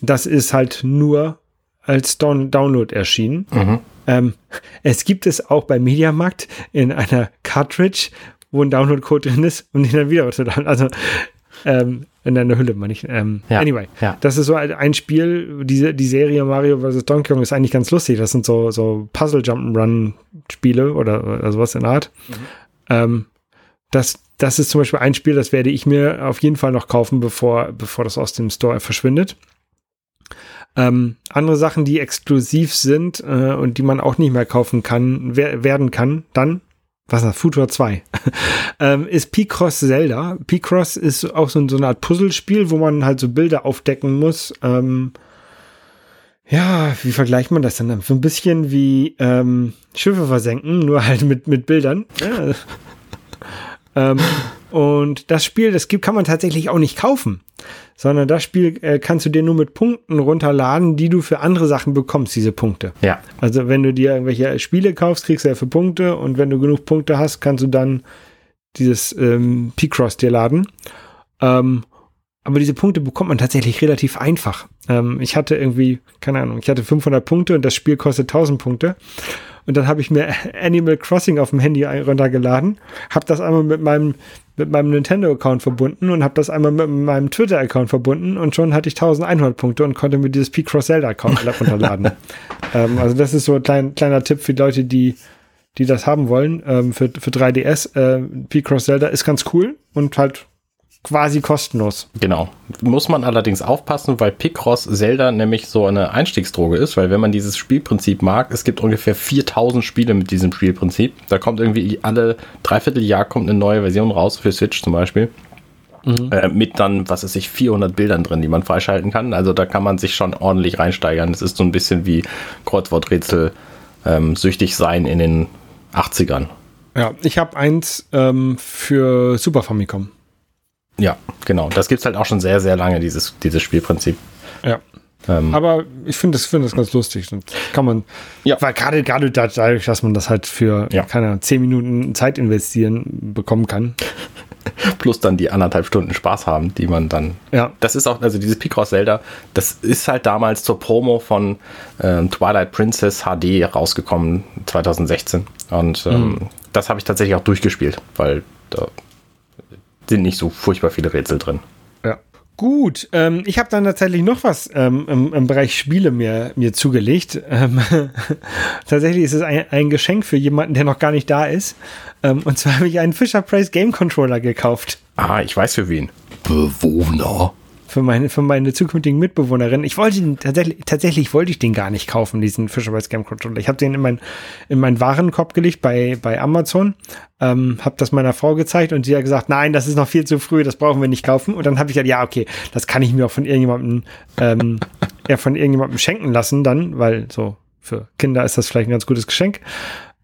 das ist halt nur als Down Download erschienen. Mhm. Ähm, es gibt es auch bei Mediamarkt in einer Cartridge, wo ein Download-Code drin ist, um den dann wieder zu downloaden. Also ähm, in einer Hülle, meine ich. Ähm, ja, anyway, ja. das ist so ein Spiel, diese, die Serie Mario vs. Donkey Kong ist eigentlich ganz lustig. Das sind so, so Puzzle-Jump'n'Run-Spiele oder, oder sowas in der Art. Mhm. Ähm, das, das ist zum Beispiel ein Spiel, das werde ich mir auf jeden Fall noch kaufen, bevor, bevor das aus dem Store verschwindet. Ähm, andere Sachen, die exklusiv sind äh, und die man auch nicht mehr kaufen kann, wer werden kann, dann was ist das, Futur 2, [LAUGHS] ähm, ist Picross Zelda. Picross ist auch so, so eine Art Puzzlespiel, wo man halt so Bilder aufdecken muss. Ähm, ja, wie vergleicht man das denn? So ein bisschen wie ähm, Schiffe versenken, nur halt mit, mit Bildern. Ja. [LAUGHS] ähm, und das Spiel, das gibt, kann man tatsächlich auch nicht kaufen, sondern das Spiel äh, kannst du dir nur mit Punkten runterladen, die du für andere Sachen bekommst, diese Punkte. Ja. Also wenn du dir irgendwelche Spiele kaufst, kriegst du ja für Punkte und wenn du genug Punkte hast, kannst du dann dieses ähm, P-Cross dir laden. Ähm, aber diese Punkte bekommt man tatsächlich relativ einfach. Ähm, ich hatte irgendwie, keine Ahnung, ich hatte 500 Punkte und das Spiel kostet 1000 Punkte. Und dann habe ich mir [LAUGHS] Animal Crossing auf dem Handy runtergeladen, habe das einmal mit meinem mit meinem Nintendo-Account verbunden und habe das einmal mit meinem Twitter-Account verbunden und schon hatte ich 1100 Punkte und konnte mir dieses P-Cross Zelda-Account runterladen. [LAUGHS] ähm, also das ist so ein klein, kleiner Tipp für Leute, die die das haben wollen ähm, für, für 3DS. Äh, P-Cross Zelda ist ganz cool und halt quasi kostenlos. Genau. Muss man allerdings aufpassen, weil Picross Zelda nämlich so eine Einstiegsdroge ist, weil wenn man dieses Spielprinzip mag, es gibt ungefähr 4000 Spiele mit diesem Spielprinzip. Da kommt irgendwie alle Dreivierteljahr kommt eine neue Version raus, für Switch zum Beispiel. Mhm. Äh, mit dann, was weiß ich, 400 Bildern drin, die man freischalten kann. Also da kann man sich schon ordentlich reinsteigern. Das ist so ein bisschen wie Kreuzworträtsel ähm, süchtig sein in den 80ern. Ja, ich habe eins ähm, für Super Famicom. Ja, genau. Das gibt's halt auch schon sehr, sehr lange, dieses, dieses Spielprinzip. Ja. Ähm, Aber ich finde das, finde das ganz lustig. Und kann man, ja. weil gerade, gerade dadurch, dass man das halt für, ja. keine Ahnung, zehn Minuten Zeit investieren bekommen kann. [LAUGHS] Plus dann die anderthalb Stunden Spaß haben, die man dann. Ja. Das ist auch, also dieses Picross Zelda, das ist halt damals zur Promo von ähm, Twilight Princess HD rausgekommen, 2016. Und ähm, mhm. das habe ich tatsächlich auch durchgespielt, weil da sind nicht so furchtbar viele Rätsel drin. Ja. Gut, ähm, ich habe dann tatsächlich noch was ähm, im, im, Bereich Spiele mir, mir zugelegt. Ähm, [LAUGHS] tatsächlich ist es ein, ein, Geschenk für jemanden, der noch gar nicht da ist. Ähm, und zwar habe ich einen Fisher Price Game Controller gekauft. Ah, ich weiß für wen. Bewohner für meine, für meine zukünftigen Mitbewohnerinnen. Ich wollte den tatsächlich, tatsächlich wollte ich den gar nicht kaufen, diesen Fisher-Price Game Controller. Ich habe den in, mein, in meinen Warenkorb gelegt bei, bei Amazon, ähm, habe das meiner Frau gezeigt und sie hat gesagt, nein, das ist noch viel zu früh, das brauchen wir nicht kaufen. Und dann habe ich gesagt, ja, okay, das kann ich mir auch von irgendjemandem, ähm, [LAUGHS] ja, von irgendjemandem schenken lassen dann, weil so für Kinder ist das vielleicht ein ganz gutes Geschenk.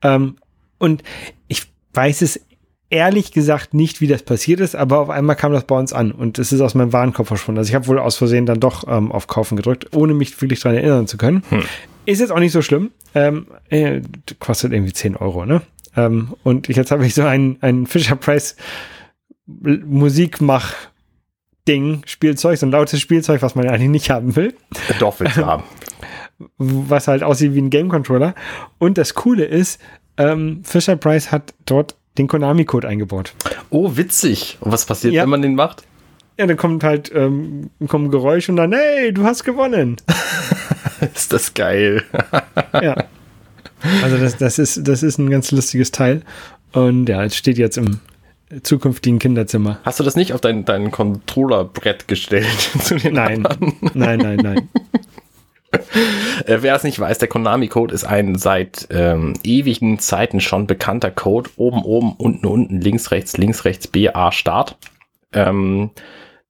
Ähm, und ich weiß es ehrlich gesagt nicht, wie das passiert ist, aber auf einmal kam das bei uns an und es ist aus meinem Warenkorb verschwunden. Also ich habe wohl aus Versehen dann doch ähm, auf Kaufen gedrückt, ohne mich wirklich daran erinnern zu können. Hm. Ist jetzt auch nicht so schlimm. Ähm, äh, kostet irgendwie 10 Euro, ne? Ähm, und jetzt habe ich so ein, ein Fisher Price Musikmach Ding, Spielzeug, so ein lautes Spielzeug, was man eigentlich nicht haben will. Doch, willst du haben. Was halt aussieht wie ein Game Controller. Und das Coole ist, ähm, Fisher Price hat dort den Konami-Code eingebaut. Oh, witzig. Und was passiert, ja. wenn man den macht? Ja, dann kommt halt ähm, kommt ein Geräusch und dann, hey, du hast gewonnen. [LAUGHS] ist das geil. [LAUGHS] ja. Also das, das, ist, das ist ein ganz lustiges Teil. Und ja, es steht jetzt im zukünftigen Kinderzimmer. Hast du das nicht auf dein, dein Controllerbrett gestellt? [LAUGHS] nein, nein, nein, nein. Äh, wer es nicht weiß, der Konami-Code ist ein seit ähm, ewigen Zeiten schon bekannter Code. Oben, oben, unten, unten, links, rechts, links, rechts, B, A, Start. Ähm,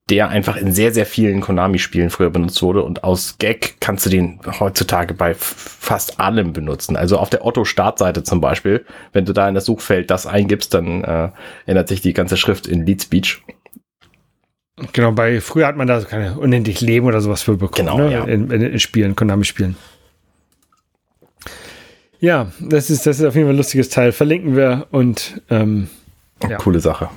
der einfach in sehr, sehr vielen Konami-Spielen früher benutzt wurde und aus Gag kannst du den heutzutage bei fast allem benutzen. Also auf der Otto-Startseite zum Beispiel, wenn du da in das Suchfeld das eingibst, dann äh, ändert sich die ganze Schrift in Lead Speech. Genau, bei früher hat man da keine unendlich Leben oder sowas für bekommen. Genau, ne? ja. in, in, in Spielen, Konami-Spielen. Ja, das ist, das ist auf jeden Fall ein lustiges Teil. Verlinken wir und ähm, ja. coole Sache.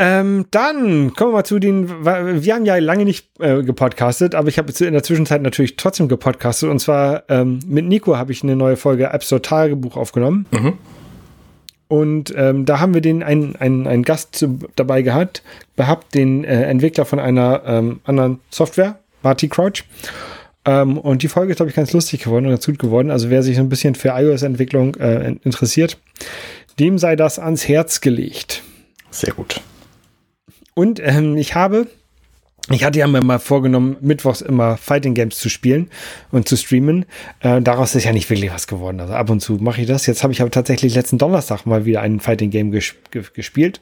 Ähm, dann kommen wir mal zu den. Wir haben ja lange nicht äh, gepodcastet, aber ich habe in der Zwischenzeit natürlich trotzdem gepodcastet. Und zwar ähm, mit Nico habe ich eine neue Folge App Store Tagebuch aufgenommen. Mhm. Und ähm, da haben wir den einen, einen, einen Gast zu, dabei gehabt, gehabt, den äh, Entwickler von einer ähm, anderen Software, Marty Crouch. Ähm, und die Folge ist, glaube ich, ganz lustig geworden und ganz gut geworden. Also wer sich so ein bisschen für iOS-Entwicklung äh, interessiert, dem sei das ans Herz gelegt. Sehr gut. Und ähm, ich habe ich hatte ja mir mal vorgenommen, mittwochs immer Fighting Games zu spielen und zu streamen. Äh, daraus ist ja nicht wirklich was geworden. Also ab und zu mache ich das. Jetzt habe ich aber tatsächlich letzten Donnerstag mal wieder ein Fighting Game ges gespielt.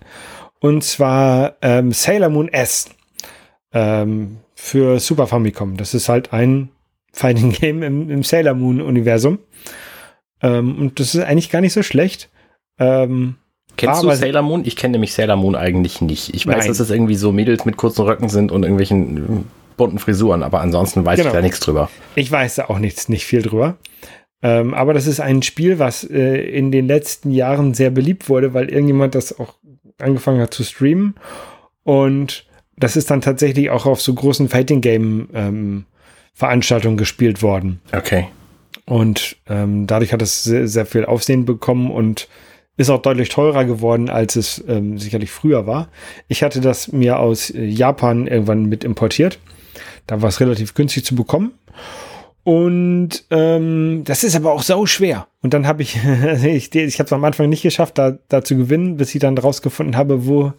Und zwar ähm, Sailor Moon S ähm, für Super Famicom. Das ist halt ein Fighting [LAUGHS] Game im, im Sailor Moon Universum. Ähm, und das ist eigentlich gar nicht so schlecht. Ähm, Kennst du Sailor Moon? Ich kenne nämlich Sailor Moon eigentlich nicht. Ich weiß, Nein. dass es irgendwie so Mädels mit kurzen Röcken sind und irgendwelchen äh, bunten Frisuren, aber ansonsten weiß genau. ich da nichts drüber. Ich weiß da auch nichts, nicht viel drüber. Ähm, aber das ist ein Spiel, was äh, in den letzten Jahren sehr beliebt wurde, weil irgendjemand das auch angefangen hat zu streamen. Und das ist dann tatsächlich auch auf so großen Fighting Game ähm, Veranstaltungen gespielt worden. Okay. Und ähm, dadurch hat es sehr, sehr viel Aufsehen bekommen und ist auch deutlich teurer geworden, als es ähm, sicherlich früher war. Ich hatte das mir aus äh, Japan irgendwann mit importiert. Da war es relativ günstig zu bekommen. Und ähm, das ist aber auch sau schwer. Und dann habe ich, [LAUGHS] ich, ich habe es am Anfang nicht geschafft, da, da zu gewinnen, bis ich dann rausgefunden habe, wo,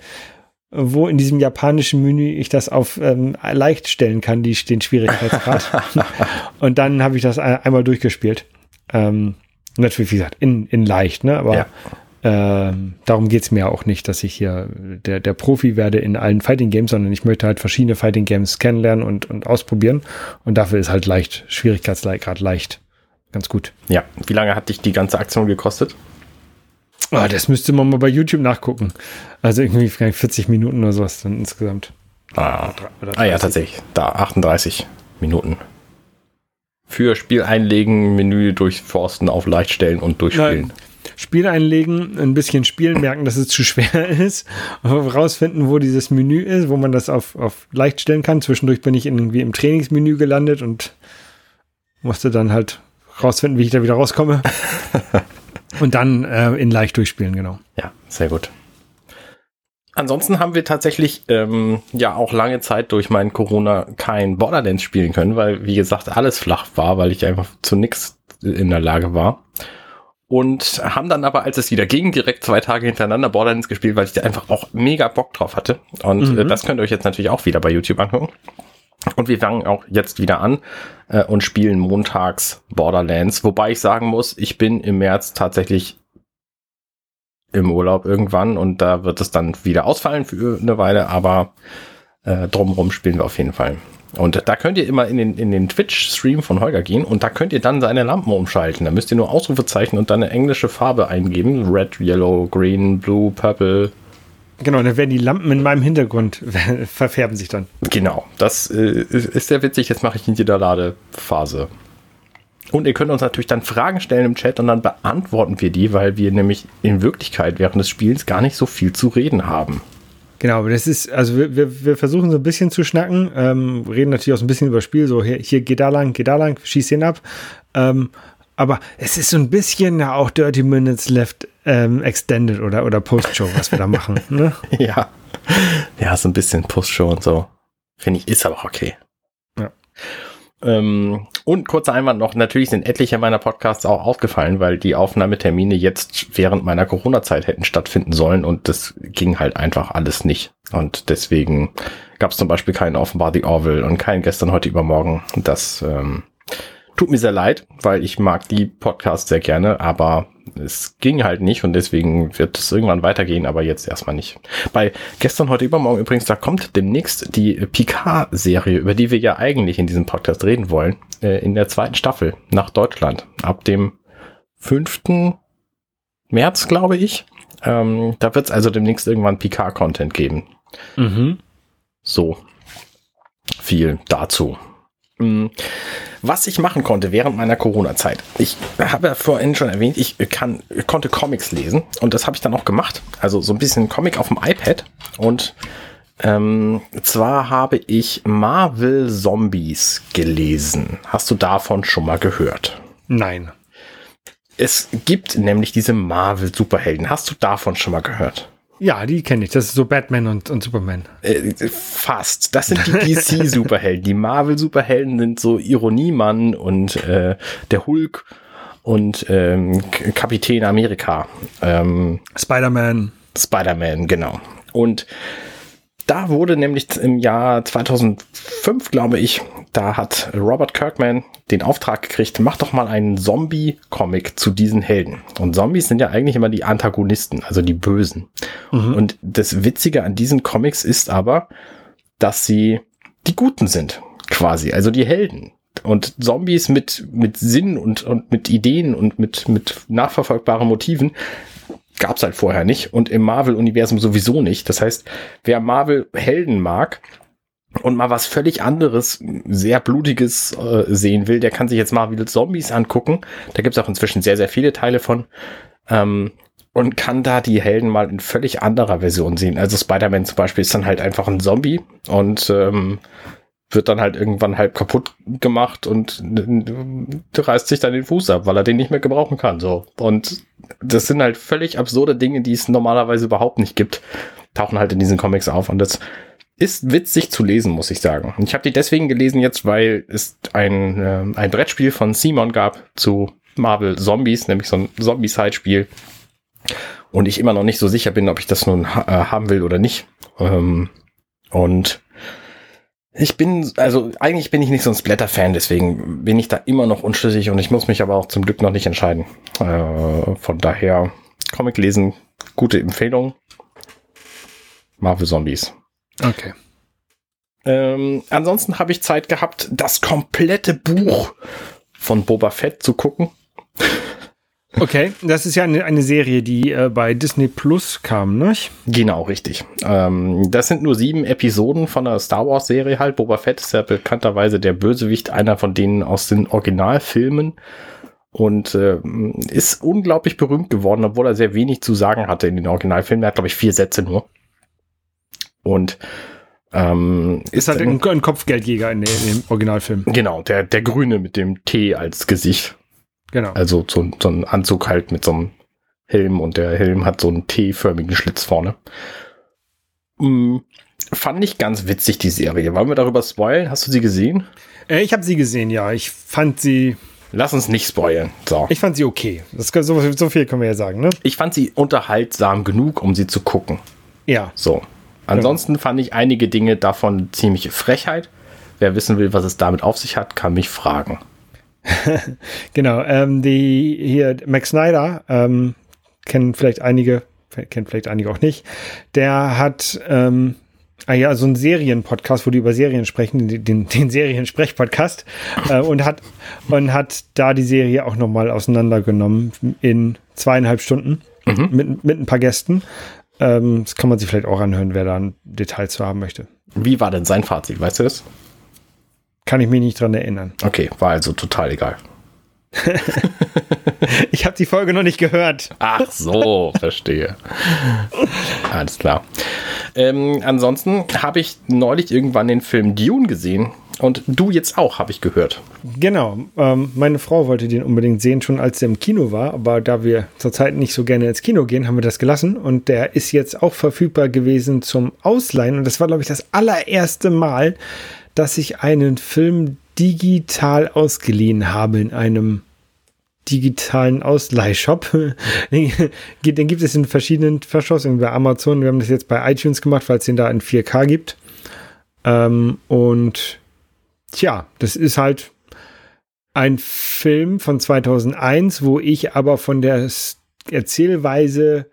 wo in diesem japanischen Menü ich das auf ähm, leicht stellen kann, die, den Schwierigkeitsgrad. [LAUGHS] und dann habe ich das einmal durchgespielt. Ähm, natürlich, wie gesagt, in, in leicht, ne? Aber ja. Ähm, darum geht's mir auch nicht, dass ich hier der, der Profi werde in allen Fighting Games, sondern ich möchte halt verschiedene Fighting Games kennenlernen und, und ausprobieren. Und dafür ist halt leicht, Schwierigkeitsgrad leicht. Ganz gut. Ja, wie lange hat dich die ganze Aktion gekostet? Oh, das müsste man mal bei YouTube nachgucken. Also irgendwie 40 Minuten oder sowas dann insgesamt. Ah, ah ja, tatsächlich. Da 38 Minuten. Für Spiel einlegen, Menü durchforsten, auf leicht stellen und durchspielen. Nein. Spiel einlegen, ein bisschen spielen, merken, dass es zu schwer [LAUGHS] ist, rausfinden, wo dieses Menü ist, wo man das auf, auf leicht stellen kann. Zwischendurch bin ich irgendwie im Trainingsmenü gelandet und musste dann halt rausfinden, wie ich da wieder rauskomme. [LAUGHS] und dann äh, in leicht durchspielen, genau. Ja, sehr gut. Ansonsten haben wir tatsächlich ähm, ja auch lange Zeit durch meinen Corona kein Borderlands spielen können, weil wie gesagt alles flach war, weil ich einfach zu nix in der Lage war. Und haben dann aber, als es wieder ging, direkt zwei Tage hintereinander Borderlands gespielt, weil ich da einfach auch mega Bock drauf hatte. Und äh, mhm. das könnt ihr euch jetzt natürlich auch wieder bei YouTube angucken. Und wir fangen auch jetzt wieder an äh, und spielen montags Borderlands. Wobei ich sagen muss, ich bin im März tatsächlich im Urlaub irgendwann und da wird es dann wieder ausfallen für eine Weile, aber äh, drumherum spielen wir auf jeden Fall. Und da könnt ihr immer in den, in den Twitch-Stream von Holger gehen und da könnt ihr dann seine Lampen umschalten. Da müsst ihr nur Ausrufezeichen und dann eine englische Farbe eingeben. Red, Yellow, Green, Blue, Purple. Genau, dann werden die Lampen in meinem Hintergrund [LAUGHS] verfärben sich dann. Genau, das äh, ist sehr witzig. Jetzt mache ich in jeder Ladephase. Und ihr könnt uns natürlich dann Fragen stellen im Chat und dann beantworten wir die, weil wir nämlich in Wirklichkeit während des Spiels gar nicht so viel zu reden haben. Genau, das ist, also wir, wir, wir versuchen so ein bisschen zu schnacken, ähm, reden natürlich auch so ein bisschen über Spiel, so hier, hier geh da lang, geh da lang, schieß ihn ab. Ähm, aber es ist so ein bisschen ja auch Dirty Minutes Left ähm, Extended oder, oder Post-Show, was wir da machen. [LAUGHS] Ne? ja. Ja, so ein bisschen Post-Show und so. Finde ich, ist aber okay. Ja. Ähm, und kurzer Einwand noch, natürlich sind etliche meiner Podcasts auch ausgefallen, weil die Aufnahmetermine jetzt während meiner Corona-Zeit hätten stattfinden sollen und das ging halt einfach alles nicht. Und deswegen gab es zum Beispiel keinen Offenbar The Orville und keinen gestern, heute, übermorgen. Das ähm, tut mir sehr leid, weil ich mag die Podcasts sehr gerne, aber es ging halt nicht und deswegen wird es irgendwann weitergehen, aber jetzt erstmal nicht. Bei gestern, heute, übermorgen übrigens, da kommt demnächst die Picard-Serie, über die wir ja eigentlich in diesem Podcast reden wollen, äh, in der zweiten Staffel nach Deutschland. Ab dem 5. März, glaube ich. Ähm, da wird es also demnächst irgendwann Picard-Content geben. Mhm. So. Viel dazu. Was ich machen konnte während meiner Corona-Zeit. Ich habe ja vorhin schon erwähnt, ich kann, konnte Comics lesen und das habe ich dann auch gemacht. Also so ein bisschen Comic auf dem iPad und ähm, zwar habe ich Marvel Zombies gelesen. Hast du davon schon mal gehört? Nein. Es gibt nämlich diese Marvel Superhelden. Hast du davon schon mal gehört? Ja, die kenne ich. Das ist so Batman und, und Superman. Äh, fast. Das sind die DC-Superhelden. die Marvel-Superhelden sind so Ironiemann und äh, der Hulk und ähm, Kapitän Amerika. Ähm, Spider-Man. Spider-Man, genau. Und da wurde nämlich im Jahr 2005, glaube ich, da hat Robert Kirkman den Auftrag gekriegt, mach doch mal einen Zombie-Comic zu diesen Helden. Und Zombies sind ja eigentlich immer die Antagonisten, also die Bösen. Mhm. Und das Witzige an diesen Comics ist aber, dass sie die Guten sind, quasi, also die Helden. Und Zombies mit, mit Sinn und, und mit Ideen und mit, mit nachverfolgbaren Motiven gab es halt vorher nicht und im Marvel-Universum sowieso nicht. Das heißt, wer Marvel-Helden mag und mal was völlig anderes, sehr blutiges äh, sehen will, der kann sich jetzt Marvel Zombies angucken. Da gibt es auch inzwischen sehr, sehr viele Teile von. Ähm, und kann da die Helden mal in völlig anderer Version sehen. Also Spider-Man zum Beispiel ist dann halt einfach ein Zombie und ähm, wird dann halt irgendwann halb kaputt gemacht und reißt sich dann den Fuß ab, weil er den nicht mehr gebrauchen kann. So. Und das sind halt völlig absurde Dinge, die es normalerweise überhaupt nicht gibt, tauchen halt in diesen Comics auf. Und das ist witzig zu lesen, muss ich sagen. Und ich habe die deswegen gelesen jetzt, weil es ein, äh, ein Brettspiel von Simon gab zu Marvel Zombies, nämlich so ein Zombie-Side-Spiel. Und ich immer noch nicht so sicher bin, ob ich das nun ha äh, haben will oder nicht. Ähm, und ich bin, also eigentlich bin ich nicht so ein Splatter-Fan, deswegen bin ich da immer noch unschlüssig und ich muss mich aber auch zum Glück noch nicht entscheiden. Äh, von daher, Comic lesen, gute Empfehlung. Marvel Zombies. Okay. Ähm, ansonsten habe ich Zeit gehabt, das komplette Buch von Boba Fett zu gucken. Okay, das ist ja eine, eine Serie, die äh, bei Disney Plus kam, ne? Genau, richtig. Ähm, das sind nur sieben Episoden von der Star Wars Serie halt. Boba Fett ist ja bekannterweise der Bösewicht, einer von denen aus den Originalfilmen. Und äh, ist unglaublich berühmt geworden, obwohl er sehr wenig zu sagen hatte in den Originalfilmen. Er hat, glaube ich, vier Sätze nur. Und ähm, ist halt ein, ein Kopfgeldjäger in, in, dem Originalfilm. Genau, der, der Grüne mit dem T als Gesicht. Genau. Also so, so ein Anzug halt mit so einem Helm und der Helm hat so einen T-förmigen Schlitz vorne. Mhm. Fand ich ganz witzig, die Serie. Wollen wir darüber spoilen? Hast du sie gesehen? Äh, ich habe sie gesehen, ja. Ich fand sie. Lass uns nicht spoilen. So. Ich fand sie okay. Das, so, so viel können wir ja sagen, ne? Ich fand sie unterhaltsam genug, um sie zu gucken. Ja. So. Ansonsten genau. fand ich einige Dinge davon ziemlich Frechheit. Wer wissen will, was es damit auf sich hat, kann mich fragen. [LAUGHS] genau, ähm, die hier Max Snyder ähm, kennen vielleicht einige, kennt vielleicht einige auch nicht. Der hat ähm, ah ja so einen Serienpodcast, wo die über Serien sprechen, den, den, den Seriensprech-Podcast äh, und hat und hat da die Serie auch noch mal auseinandergenommen in zweieinhalb Stunden mhm. mit mit ein paar Gästen. Ähm, das kann man sich vielleicht auch anhören, wer da ein Detail zu haben möchte. Wie war denn sein Fazit? Weißt du es? Kann ich mich nicht dran erinnern. Okay, war also total egal. [LAUGHS] ich habe die Folge noch nicht gehört. Ach so, verstehe. Alles klar. Ähm, ansonsten habe ich neulich irgendwann den Film Dune gesehen. Und du jetzt auch, habe ich gehört. Genau. Ähm, meine Frau wollte den unbedingt sehen, schon als er im Kino war. Aber da wir zurzeit nicht so gerne ins Kino gehen, haben wir das gelassen. Und der ist jetzt auch verfügbar gewesen zum Ausleihen. Und das war, glaube ich, das allererste Mal, dass ich einen Film digital ausgeliehen habe in einem digitalen Ausleihshop. [LAUGHS] den gibt es in verschiedenen Verschossungen bei Amazon. Wir haben das jetzt bei iTunes gemacht, weil es den da in 4K gibt. Ähm, und tja, das ist halt ein Film von 2001, wo ich aber von der Erzählweise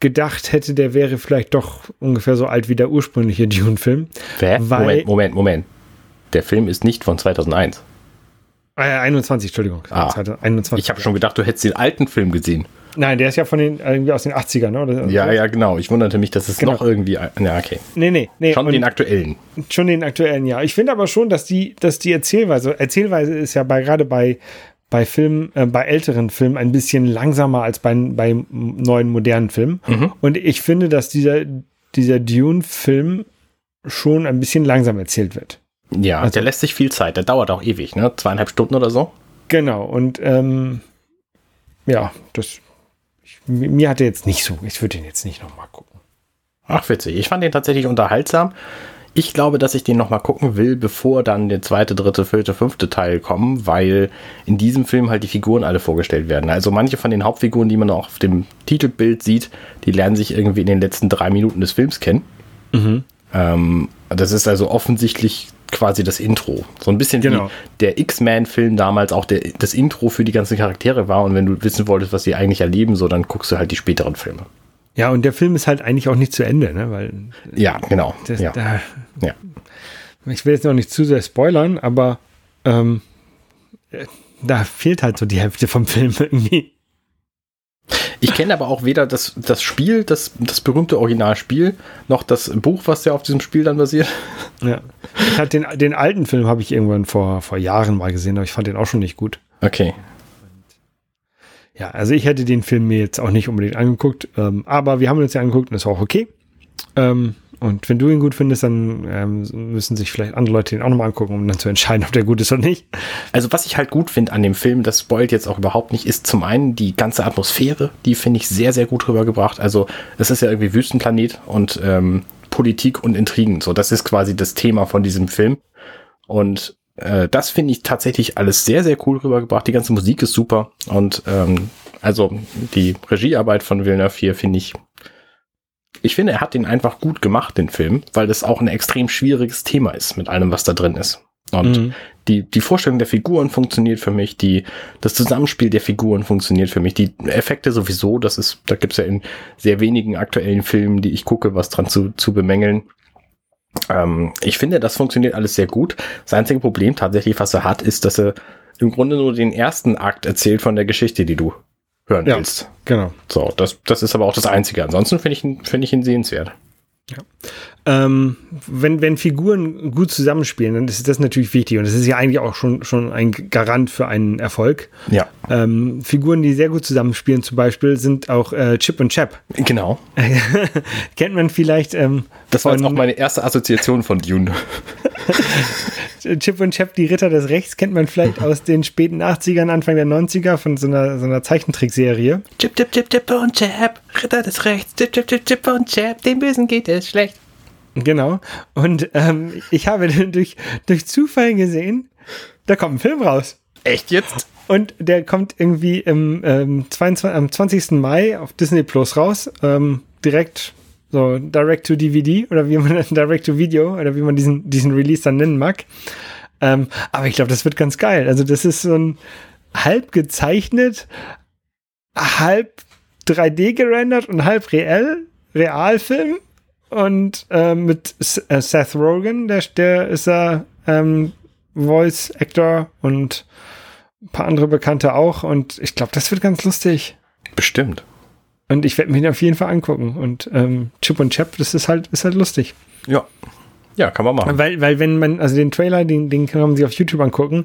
gedacht hätte, der wäre vielleicht doch ungefähr so alt wie der ursprüngliche [LAUGHS] Dune-Film. Moment, Moment, Moment. Der Film ist nicht von 2001. Äh, 21, Entschuldigung. Ah, 21. Ich habe schon gedacht, du hättest den alten Film gesehen. Nein, der ist ja von den irgendwie aus den 80ern, ne? oder? Ja, ja, genau. Ich wunderte mich, dass es genau. noch irgendwie. Ja, okay. Nee, nee, nee. Schon den aktuellen. Schon den aktuellen, ja. Ich finde aber schon, dass die, dass die Erzählweise, Erzählweise ist ja bei gerade bei bei Filmen, äh, bei älteren Filmen ein bisschen langsamer als bei, bei neuen modernen Filmen. Mhm. Und ich finde, dass dieser, dieser Dune-Film schon ein bisschen langsam erzählt wird. Ja, also, der lässt sich viel Zeit. Der dauert auch ewig, ne? Zweieinhalb Stunden oder so. Genau. Und ähm, ja, das ich, mir hat er jetzt nicht so. Ich würde ihn jetzt nicht nochmal gucken. Ach, witzig. Ich fand den tatsächlich unterhaltsam. Ich glaube, dass ich den nochmal gucken will, bevor dann der zweite, dritte, vierte, fünfte Teil kommen, weil in diesem Film halt die Figuren alle vorgestellt werden. Also manche von den Hauptfiguren, die man auch auf dem Titelbild sieht, die lernen sich irgendwie in den letzten drei Minuten des Films kennen. Mhm. Ähm, das ist also offensichtlich quasi das Intro. So ein bisschen genau. wie der X-Men-Film damals auch der, das Intro für die ganzen Charaktere war. Und wenn du wissen wolltest, was sie eigentlich erleben, so dann guckst du halt die späteren Filme. Ja, und der Film ist halt eigentlich auch nicht zu Ende, ne? Weil ja, genau. Das, ja. Da, ja. Ich will jetzt noch nicht zu sehr spoilern, aber ähm, da fehlt halt so die Hälfte vom Film irgendwie. Ich kenne aber auch weder das, das Spiel, das, das berühmte Originalspiel, noch das Buch, was ja auf diesem Spiel dann basiert. Ja. Ich den, den alten Film habe ich irgendwann vor, vor Jahren mal gesehen, aber ich fand den auch schon nicht gut. Okay. Ja, also ich hätte den Film mir jetzt auch nicht unbedingt angeguckt, ähm, aber wir haben uns ja angeguckt und ist auch okay. Ähm, und wenn du ihn gut findest, dann ähm, müssen sich vielleicht andere Leute den auch nochmal angucken, um dann zu entscheiden, ob der gut ist oder nicht. Also was ich halt gut finde an dem Film, das spoilt jetzt auch überhaupt nicht, ist zum einen die ganze Atmosphäre, die finde ich sehr, sehr gut rübergebracht. Also es ist ja irgendwie Wüstenplanet und ähm, Politik und Intrigen. So, das ist quasi das Thema von diesem Film. Und äh, das finde ich tatsächlich alles sehr, sehr cool rübergebracht. Die ganze Musik ist super. Und ähm, also die Regiearbeit von Villeneuve hier finde ich. Ich finde, er hat den einfach gut gemacht, den Film, weil das auch ein extrem schwieriges Thema ist mit allem, was da drin ist. Und mhm. die, die Vorstellung der Figuren funktioniert für mich, die, das Zusammenspiel der Figuren funktioniert für mich, die Effekte sowieso, das ist, da gibt's ja in sehr wenigen aktuellen Filmen, die ich gucke, was dran zu, zu bemängeln. Ähm, ich finde, das funktioniert alles sehr gut. Das einzige Problem tatsächlich, was er hat, ist, dass er im Grunde nur den ersten Akt erzählt von der Geschichte, die du hören Ja. willst. Genau. So, das, das ist aber auch das Einzige. Ansonsten finde ich, ihn- finde ich ihn sehenswert. Ähm, wenn, wenn Figuren gut zusammenspielen, dann ist das natürlich wichtig. Und das ist ja eigentlich auch schon, schon ein Garant für einen Erfolg. Ja. Ähm, Figuren, die sehr gut zusammenspielen, zum Beispiel, sind auch äh, Chip und Chap. Genau. [LAUGHS] Kennt man vielleicht ähm, Das war jetzt auch meine erste Assoziation von Dune. [LAUGHS] Chip und Chap, die Ritter des Rechts, kennt man vielleicht aus den späten 80ern, Anfang der 90er von so einer, so einer Zeichentrickserie. Chip, chip, chip, chip und Chap, Ritter des Rechts, chip, chip, chip, chip und Chap, dem Bösen geht es schlecht. Genau. Und ähm, ich habe [LAUGHS] durch, durch Zufall gesehen, da kommt ein Film raus. Echt jetzt? Und der kommt irgendwie im, ähm, 22, am 20. Mai auf Disney Plus raus. Ähm, direkt so Direct to DVD oder wie man [LAUGHS] Direct to Video oder wie man diesen, diesen Release dann nennen mag. Ähm, aber ich glaube, das wird ganz geil. Also, das ist so ein halb gezeichnet, halb 3D gerendert und halb real, Realfilm. Und ähm, mit äh, Seth Rogen, der, der ist ja ähm, Voice Actor und ein paar andere Bekannte auch. Und ich glaube, das wird ganz lustig. Bestimmt. Und ich werde den auf jeden Fall angucken. Und ähm, Chip und Chap, das ist halt, ist halt lustig. Ja. Ja, kann man machen. Weil, weil wenn man, also den Trailer, den, den kann man sich auf YouTube angucken,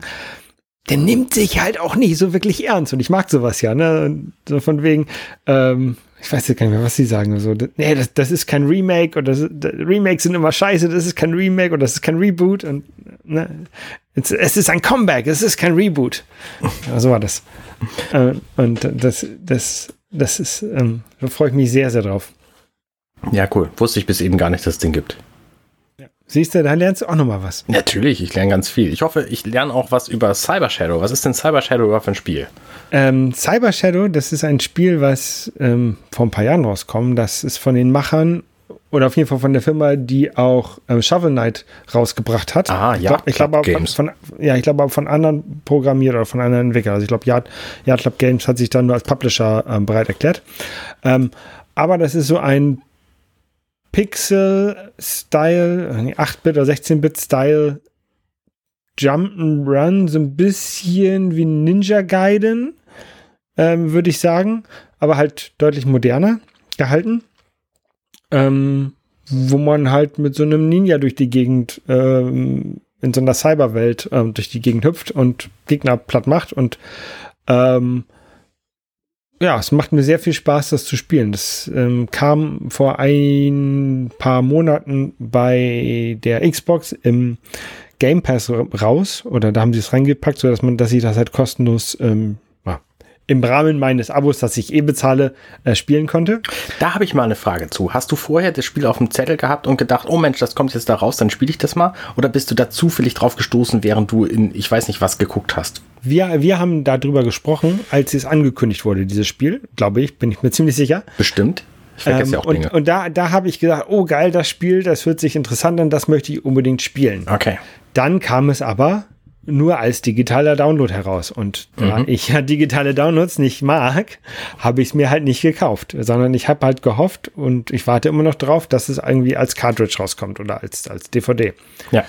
der nimmt sich halt auch nicht so wirklich ernst. Und ich mag sowas ja, ne? So von wegen, ähm, ich weiß jetzt gar nicht mehr, was sie sagen. So, das- nee, das, das ist kein Remake das, Remakes sind immer scheiße, das ist kein Remake oder das ist kein Reboot. Und ne? es, es ist ein Comeback, es ist kein Reboot. Ja, so war das. äh, und das, das, das ist, ähm, da freue ich mich sehr, sehr drauf. Ja, cool. Wusste ich bis eben gar nicht, dass es den gibt. Siehst du, da lernst du auch noch mal was. Natürlich, ich lerne ganz viel. Ich hoffe, ich lerne auch was über Cyber Shadow. Was ist denn Cyber Shadow überhaupt für ein Spiel? Ähm, Cyber Shadow, das ist ein Spiel, was ähm, vor ein paar Jahren rauskommt. Das ist von den Machern oder auf jeden Fall von der Firma, die auch ähm, Shovel Knight rausgebracht hat. Ah, ja, glaub, ich glaube aber von, ja, ich glaube von anderen Programmierer oder von anderen Entwicklern. Also ich glaube, Yard, Yard Club Games hat sich dann nur als Publisher ähm, bereit erklärt. Ähm, aber das ist so ein Pixel-Style, 8-Bit oder 16-Bit-Style Jump'n'Run, so ein bisschen wie Ninja Gaiden, ähm, würde ich sagen, aber halt deutlich moderner gehalten. Ähm, wo man halt mit so einem Ninja durch die Gegend, ähm, in so einer Cyberwelt ähm, durch die Gegend hüpft und Gegner platt macht und ähm, ja, es macht mir sehr viel Spaß, das zu spielen. Das ähm, kam vor ein paar Monaten bei der Xbox im Game Pass ra- raus oder da haben sie es reingepackt, so dass man, dass ich das halt kostenlos ähm, im Rahmen meines Abos, das ich eh bezahle, äh, spielen konnte. Da habe ich mal eine Frage zu. Hast du vorher das Spiel auf dem Zettel gehabt und gedacht, oh Mensch, das kommt jetzt da raus, dann spiele ich das mal? Oder bist du da zufällig drauf gestoßen, während du in, ich weiß nicht was, geguckt hast? Wir, wir haben darüber gesprochen, als es angekündigt wurde, dieses Spiel, glaube ich, bin ich mir ziemlich sicher. Bestimmt. Ich vergesse ja auch Ähm, und Dinge. und da, da habe ich gedacht, oh geil, das Spiel, das hört sich interessant an, das möchte ich unbedingt spielen. Okay. Dann kam es aber nur als digitaler Download heraus. Und da Mhm. ich ja digitale Downloads nicht mag, habe ich es mir halt nicht gekauft, sondern ich habe halt gehofft und ich warte immer noch drauf, dass es irgendwie als Cartridge rauskommt oder als, als DVD. Ja.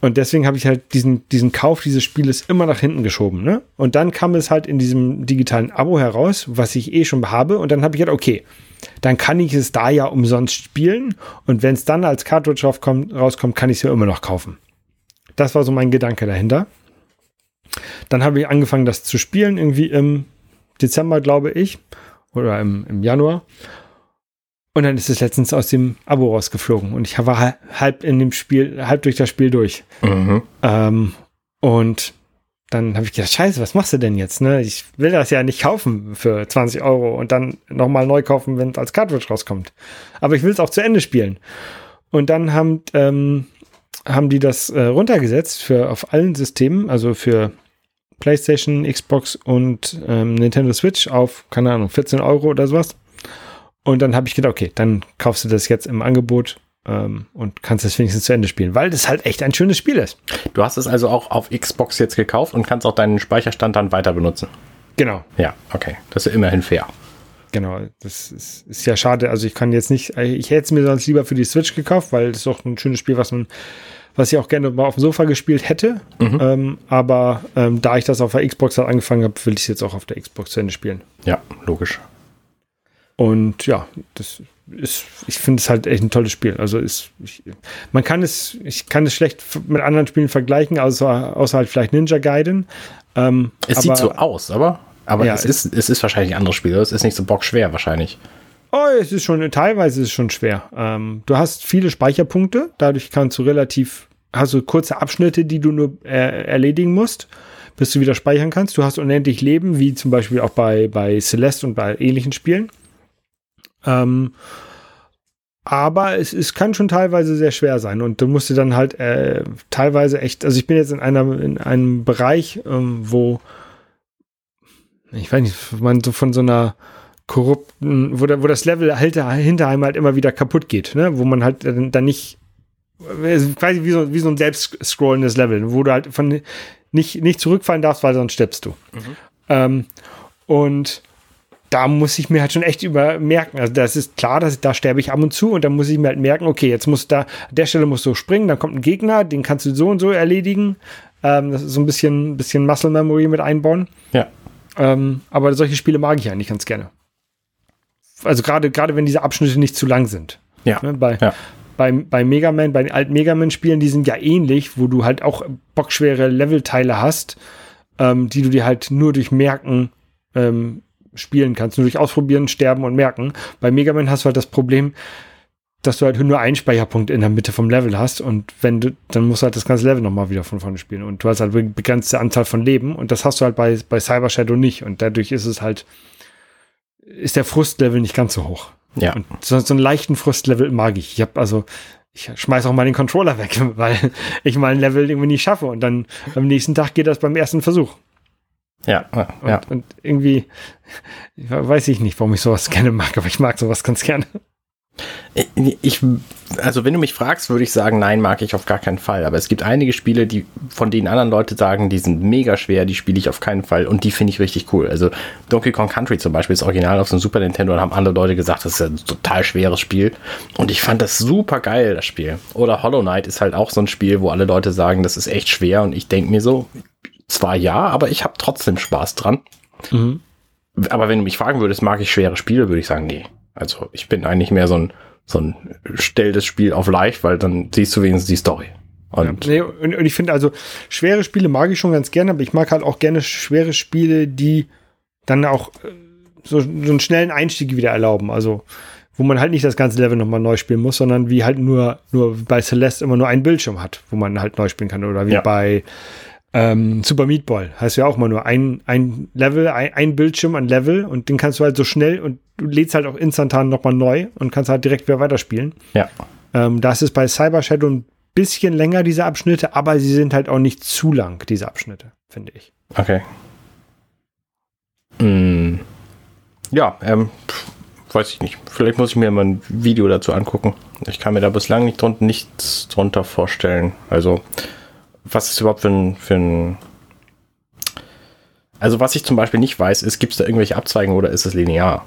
Und deswegen habe ich halt diesen, diesen Kauf dieses Spieles immer nach hinten geschoben. Ne? Und dann kam es halt in diesem digitalen Abo heraus, was ich eh schon habe. Und dann habe ich gedacht, okay, dann kann ich es da ja umsonst spielen. Und wenn es dann als Cartridge rauskommt, rauskommt kann ich es ja immer noch kaufen. Das war so mein Gedanke dahinter. Dann habe ich angefangen, das zu spielen, irgendwie im Dezember, glaube ich, oder im, im Januar. Und dann ist es letztens aus dem Abo rausgeflogen. Und ich war halb in dem Spiel, halb durch das Spiel durch. Mhm. Ähm, und dann habe ich gedacht, scheiße, was machst du denn jetzt? Ne? Ich will das ja nicht kaufen für 20 Euro und dann nochmal neu kaufen, wenn es als Cartridge rauskommt. Aber ich will es auch zu Ende spielen. Und dann haben, ähm, haben die das äh, runtergesetzt für auf allen Systemen, also für PlayStation, Xbox und ähm, Nintendo Switch auf, keine Ahnung, 14 Euro oder sowas. Und dann habe ich gedacht, okay, dann kaufst du das jetzt im Angebot ähm, und kannst es wenigstens zu Ende spielen, weil das halt echt ein schönes Spiel ist. Du hast es also auch auf Xbox jetzt gekauft und kannst auch deinen Speicherstand dann weiter benutzen. Genau. Ja, okay. Das ist ja immerhin fair. Genau, das ist, ist ja schade. Also ich kann jetzt nicht, ich hätte es mir sonst lieber für die Switch gekauft, weil das ist auch ein schönes Spiel, was man was ich auch gerne mal auf dem Sofa gespielt hätte. Mhm. Ähm, aber ähm, da ich das auf der Xbox halt angefangen habe, will ich es jetzt auch auf der Xbox zu Ende spielen. Ja, logisch. Und ja, das ist, ich finde es halt echt ein tolles Spiel. Also ist, ich, man kann es, ich kann es schlecht mit anderen Spielen vergleichen, außer, außer halt vielleicht Ninja Gaiden. Ähm, Es aber- sieht so aus, aber, aber Ja, es, es- ist, es ist wahrscheinlich ein anderes Spiel. Es ist nicht so bockschwer wahrscheinlich. Oh, es ist schon, teilweise ist es schon schwer. Ähm, du hast viele Speicherpunkte, dadurch kannst du relativ, hast du kurze Abschnitte, die du nur äh, erledigen musst, bis du wieder speichern kannst. Du hast unendlich Leben, wie zum Beispiel auch bei, bei Celeste und bei ähnlichen Spielen. Ähm, aber es, es kann schon teilweise sehr schwer sein und du musst dir dann halt äh, teilweise echt, also ich bin jetzt in einer in einem Bereich, ähm, wo ich weiß nicht, man so von so einer korrupten, wo, da, wo das Level hinter, hinter einem halt immer wieder kaputt geht, ne? wo man halt dann, nicht, quasi wie so, wie so ein selbst scrollendes Level, wo du halt von nicht, nicht zurückfallen darfst, weil sonst stirbst du. Ähm, und da muss ich mir halt schon echt über merken. Also das ist klar, dass da sterbe ich ab und zu und dann muss ich mir halt merken, okay, jetzt muss da, an der Stelle musst du springen, dann kommt ein Gegner, den kannst du so und so erledigen. Ähm, das ist so ein bisschen, bisschen Muscle Memory mit einbauen. Ja. Ähm, aber solche Spiele mag ich eigentlich ganz gerne. Also gerade, gerade wenn diese Abschnitte nicht zu lang sind. Ja. Ne, bei, Ja. bei, bei Mega Man, bei den alten Mega Man-Spielen, die sind ja ähnlich, wo du halt auch bockschwere Levelteile hast, ähm, die du dir halt nur durch Merken ähm, spielen kannst, nur durch Ausprobieren, Sterben und Merken. Bei Mega Man hast du halt das Problem, dass du halt nur einen Speicherpunkt in der Mitte vom Level hast und wenn du, dann musst du halt das ganze Level nochmal wieder von vorne spielen und du hast halt eine begrenzte Anzahl von Leben und das hast du halt bei, bei Cyber Shadow nicht und dadurch ist es halt, ist der Frustlevel nicht ganz so hoch. Ja. Und so, so einen leichten Frustlevel mag ich. Ich habe also, ich schmeiß auch mal den Controller weg, [LAUGHS] weil ich mal ein Level irgendwie nicht schaffe und dann am nächsten Tag geht das beim ersten Versuch. Ja, ja, Und, ja. und irgendwie weiß ich nicht, warum ich sowas gerne mag, aber ich mag sowas ganz gerne. Ich, also wenn du mich fragst, würde ich sagen, nein, mag ich auf gar keinen Fall. Aber es gibt einige Spiele, die von denen anderen Leute sagen, die sind mega schwer, die spiele ich auf keinen Fall und die finde ich richtig cool. Also Donkey Kong Country zum Beispiel ist original auf so einem Super Nintendo und haben andere Leute gesagt, das ist ein total schweres Spiel. Und ich fand das super geil, das Spiel. Oder Hollow Knight ist halt auch so ein Spiel, wo alle Leute sagen, das ist echt schwer und ich denke mir so, zwar ja, aber ich habe trotzdem Spaß dran. Aber wenn du mich fragen würdest, mag ich schwere Spiele, würde ich sagen, nee. Also ich bin eigentlich mehr so ein, so ein stell das Spiel auf leicht, weil dann siehst du wenigstens die Story. Und Nee, und, und ich finde also, schwere Spiele mag ich schon ganz gerne, aber ich mag halt auch gerne schwere Spiele, die dann auch äh, so, so einen schnellen Einstieg wieder erlauben. Also, wo man halt nicht das ganze Level nochmal neu spielen muss, sondern wie halt nur, nur bei Celeste immer nur einen Bildschirm hat, wo man halt neu spielen kann. Oder wie Ja. bei ähm, Super Meat Boy. Heißt ja auch mal nur ein, ein Level, ein, ein Bildschirm, ein Level und den kannst du halt so schnell und du lädst halt auch instantan nochmal neu und kannst halt direkt wieder weiterspielen. ja, Ähm, das ist bei Cyber Shadow ein bisschen länger, diese Abschnitte, aber sie sind halt auch nicht zu lang, diese Abschnitte, finde ich. okay. Mm, ja, ähm, weiß ich nicht. Vielleicht muss ich mir mal ein Video dazu angucken. Ich kann mir da bislang nicht drunter, nichts drunter vorstellen. Also, was ist überhaupt für ein, für ein also was ich zum Beispiel nicht weiß, ist, gibt es da irgendwelche Abzweigungen oder ist es linear?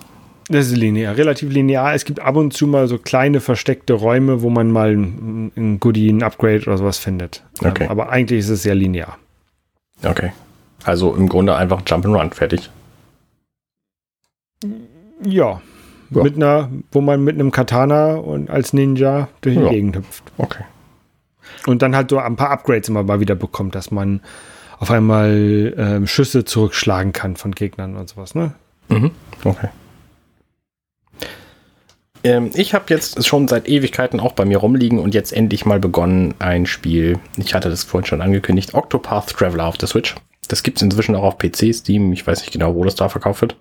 Das ist linear, relativ linear. Es gibt ab und zu mal so kleine versteckte Räume, wo man mal ein, Goodie, ein Upgrade oder sowas findet. Okay. Ähm, aber eigentlich ist es sehr linear. Okay. Also im Grunde einfach Jump'n'Run, fertig. Ja. Ja. Mit einer, wo man mit einem Katana und als Ninja durch die Ja. Gegend hüpft. Okay. Und dann halt so ein paar Upgrades immer mal wieder bekommt, dass man auf einmal ähm, Schüsse zurückschlagen kann von Gegnern und sowas, ne? Mhm. Okay. Ähm, ich habe jetzt schon seit Ewigkeiten auch bei mir rumliegen und jetzt endlich mal begonnen ein Spiel. Ich hatte das vorhin schon angekündigt. Octopath Traveler auf der Switch. Das gibt es inzwischen auch auf PC, Steam. Ich weiß nicht genau, wo das da verkauft wird.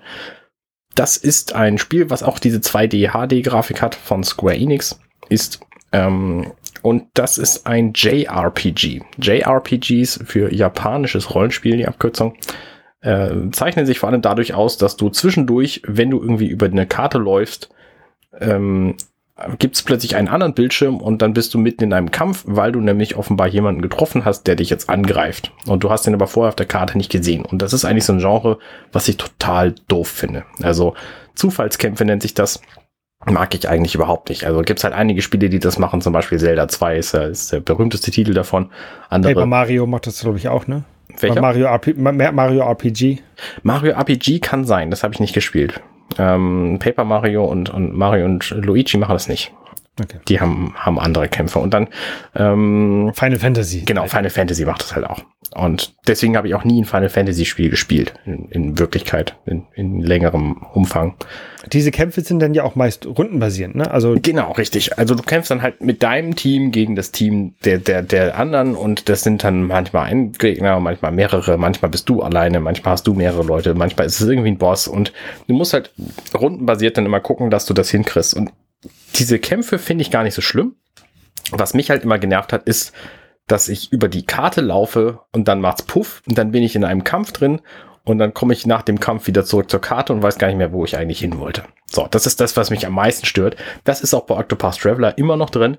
Das ist ein Spiel, was auch diese 2D HD-Grafik hat von Square Enix. Ist ähm, und das ist ein JRPG. JRPGs für japanisches Rollenspiel, die Abkürzung äh, zeichnen sich vor allem dadurch aus, dass du zwischendurch, wenn du irgendwie über eine Karte läufst, ähm, gibt es plötzlich einen anderen Bildschirm und dann bist du mitten in einem Kampf, weil du nämlich offenbar jemanden getroffen hast, der dich jetzt angreift. Und du hast den aber vorher auf der Karte nicht gesehen. Und das ist eigentlich so ein Genre, was ich total doof finde. Also Zufallskämpfe nennt sich das. Mag ich eigentlich überhaupt nicht. Also gibt's halt einige Spiele, die das machen, zum Beispiel Zelda 2 ist, ist der berühmteste Titel davon. Andere, Paper Mario macht das, glaube ich, auch, ne? Welcher? Mario, RP, Mario RPG. Mario RPG kann sein, das habe ich nicht gespielt. Ähm, Paper Mario und, und Mario und Luigi machen das nicht. Okay. Die haben, haben andere Kämpfe. Und dann ähm, Final Fantasy. Genau, Final Fantasy macht das halt auch. Und deswegen habe ich auch nie ein Final Fantasy Spiel gespielt, in, in Wirklichkeit, in, in längerem Umfang. Diese Kämpfe sind dann ja auch meist rundenbasierend, ne? Also genau, richtig. Also du kämpfst dann halt mit deinem Team gegen das Team der, der, der anderen und das sind dann manchmal ein Gegner, manchmal mehrere, manchmal bist du alleine, manchmal hast du mehrere Leute, manchmal ist es irgendwie ein Boss und du musst halt rundenbasiert dann immer gucken, dass du das hinkriegst. Und diese Kämpfe finde ich gar nicht so schlimm. Was mich halt immer genervt hat, ist, dass ich über die Karte laufe und dann macht's Puff und dann bin ich in einem Kampf drin und dann komme ich nach dem Kampf wieder zurück zur Karte und weiß gar nicht mehr, wo ich eigentlich hin wollte. So, das ist das, was mich am meisten stört. Das ist auch bei Octopath Traveler immer noch drin.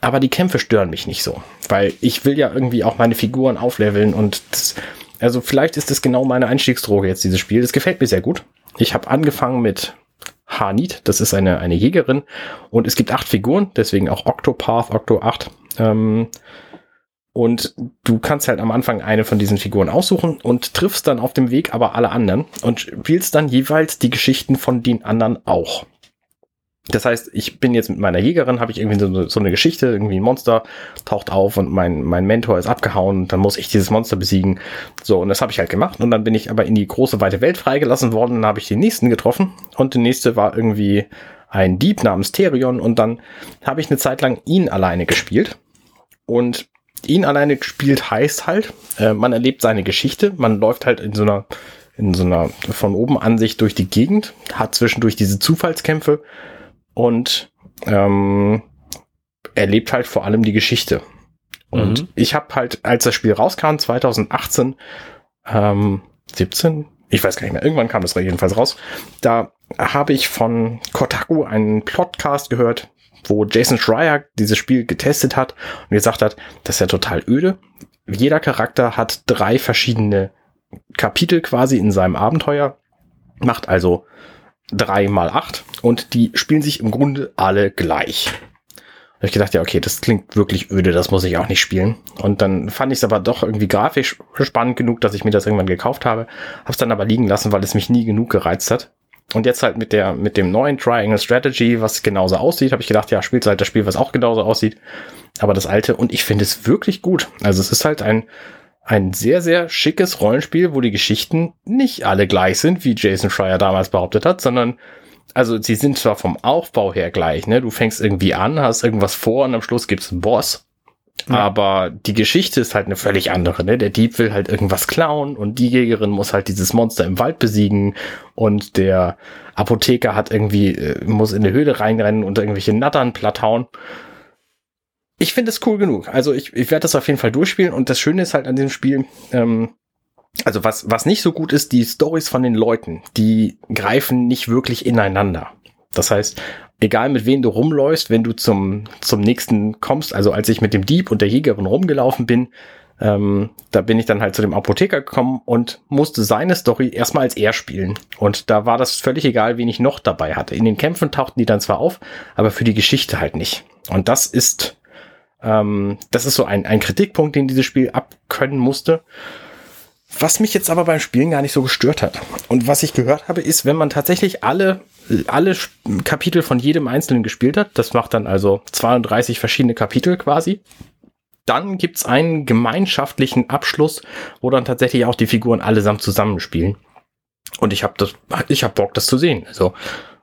Aber die Kämpfe stören mich nicht so, weil ich will ja irgendwie auch meine Figuren aufleveln und das, also vielleicht ist das genau meine Einstiegsdroge jetzt, dieses Spiel. Das gefällt mir sehr gut. Ich habe angefangen mit Hanit, das ist eine, eine Jägerin und es gibt acht Figuren, deswegen auch Octopath, Octo 8. Ähm, und du kannst halt am Anfang eine von diesen Figuren aussuchen und triffst dann auf dem Weg aber alle anderen und spielst dann jeweils die Geschichten von den anderen auch. Das heißt, ich bin jetzt mit meiner Jägerin, habe ich irgendwie so, so, eine Geschichte, irgendwie ein Monster taucht auf und mein, mein Mentor ist abgehauen und dann muss ich dieses Monster besiegen. So, und das habe ich halt gemacht. Und dann bin ich aber in die große, weite Welt freigelassen worden. Dann habe ich den nächsten getroffen und der nächste war irgendwie ein Dieb namens Therion und dann habe ich eine Zeit lang ihn alleine gespielt. Und ihn alleine gespielt heißt halt, äh, man erlebt seine Geschichte, man läuft halt in so einer in so einer von oben Ansicht durch die Gegend, hat zwischendurch diese Zufallskämpfe und ähm, erlebt halt vor allem die Geschichte. Und mhm. ich habe halt, als das Spiel rauskam, 2018, ähm, 17, ich weiß gar nicht mehr, irgendwann kam das jedenfalls raus, da habe ich von Kotaku einen Podcast gehört, wo Jason Schreier dieses Spiel getestet hat und gesagt hat, das ist ja total öde. Jeder Charakter hat drei verschiedene Kapitel quasi in seinem Abenteuer, macht also drei mal acht und die spielen sich im Grunde alle gleich. Da ich gedacht, ja, okay, das klingt wirklich öde, das muss ich auch nicht spielen. Und dann fand ich es aber doch irgendwie grafisch spannend genug, dass ich mir das irgendwann gekauft habe. Hab's dann aber liegen lassen, weil es mich nie genug gereizt hat. Und jetzt halt mit der, mit dem neuen Triangle Strategy, was genauso aussieht, habe ich gedacht, ja, spielst halt das Spiel, was auch genauso aussieht. Aber das alte, und ich finde es wirklich gut. Also es ist halt ein, ein sehr, sehr schickes Rollenspiel, wo die Geschichten nicht alle gleich sind, wie Jason Schreier damals behauptet hat, sondern also sie sind zwar vom Aufbau her gleich, ne? Du fängst irgendwie an, hast irgendwas vor und am Schluss gibt's einen Boss. Aber die Geschichte ist halt eine völlig andere, ne? Der Dieb will halt irgendwas klauen und die Jägerin muss halt dieses Monster im Wald besiegen und der Apotheker hat irgendwie, äh, muss in eine Höhle reinrennen und irgendwelche Nattern platt hauen ich finde es cool genug. Also ich, ich werde das auf jeden Fall durchspielen und das Schöne ist halt an dem Spiel, ähm, also was, was nicht so gut ist, die Stories von den Leuten, die greifen nicht wirklich ineinander. Das heißt, egal mit wem du rumläufst, wenn du zum, zum nächsten kommst, also als ich mit dem Dieb und der Jägerin rumgelaufen bin, ähm, da bin ich dann halt zu dem Apotheker gekommen und musste seine Story erstmal als er spielen. Und da war das völlig egal, wen ich noch dabei hatte. In den Kämpfen tauchten die dann zwar auf, aber für die Geschichte halt nicht. Und das ist ähm, das ist so ein, ein Kritikpunkt, den dieses Spiel abkönnen musste. Was mich jetzt aber beim Spielen gar nicht so gestört hat. Und was ich gehört habe, ist, wenn man tatsächlich alle, alle Kapitel von jedem Einzelnen gespielt hat, das macht dann also 32 verschiedene Kapitel quasi, dann gibt's einen gemeinschaftlichen Abschluss, wo dann tatsächlich auch die Figuren allesamt zusammenspielen. Und ich habe das, ich habe Bock, das zu sehen. Also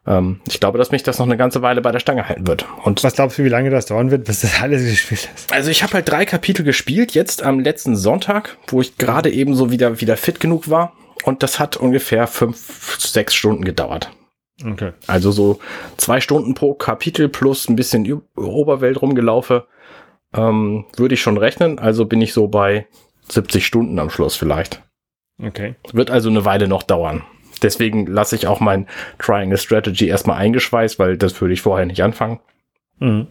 ähm, ich glaube, dass mich das noch eine ganze Weile bei der Stange halten wird. Und was glaubst du, wie lange das dauern wird, bis das alles gespielt ist? Also ich habe halt drei Kapitel gespielt, jetzt am letzten Sonntag, wo ich gerade eben so wieder, wieder fit genug war. Und das hat ungefähr fünf, sechs Stunden gedauert. Okay. Also so zwei Stunden pro Kapitel plus ein bisschen Oberwelt rumgelaufe, ähm, würde ich schon rechnen. Also bin ich so bei 70 Stunden am Schluss vielleicht. Okay. Wird also eine Weile noch dauern. Deswegen lasse ich auch mein Triangle Strategy erstmal eingeschweißt, weil das würde ich vorher nicht anfangen. Mhm.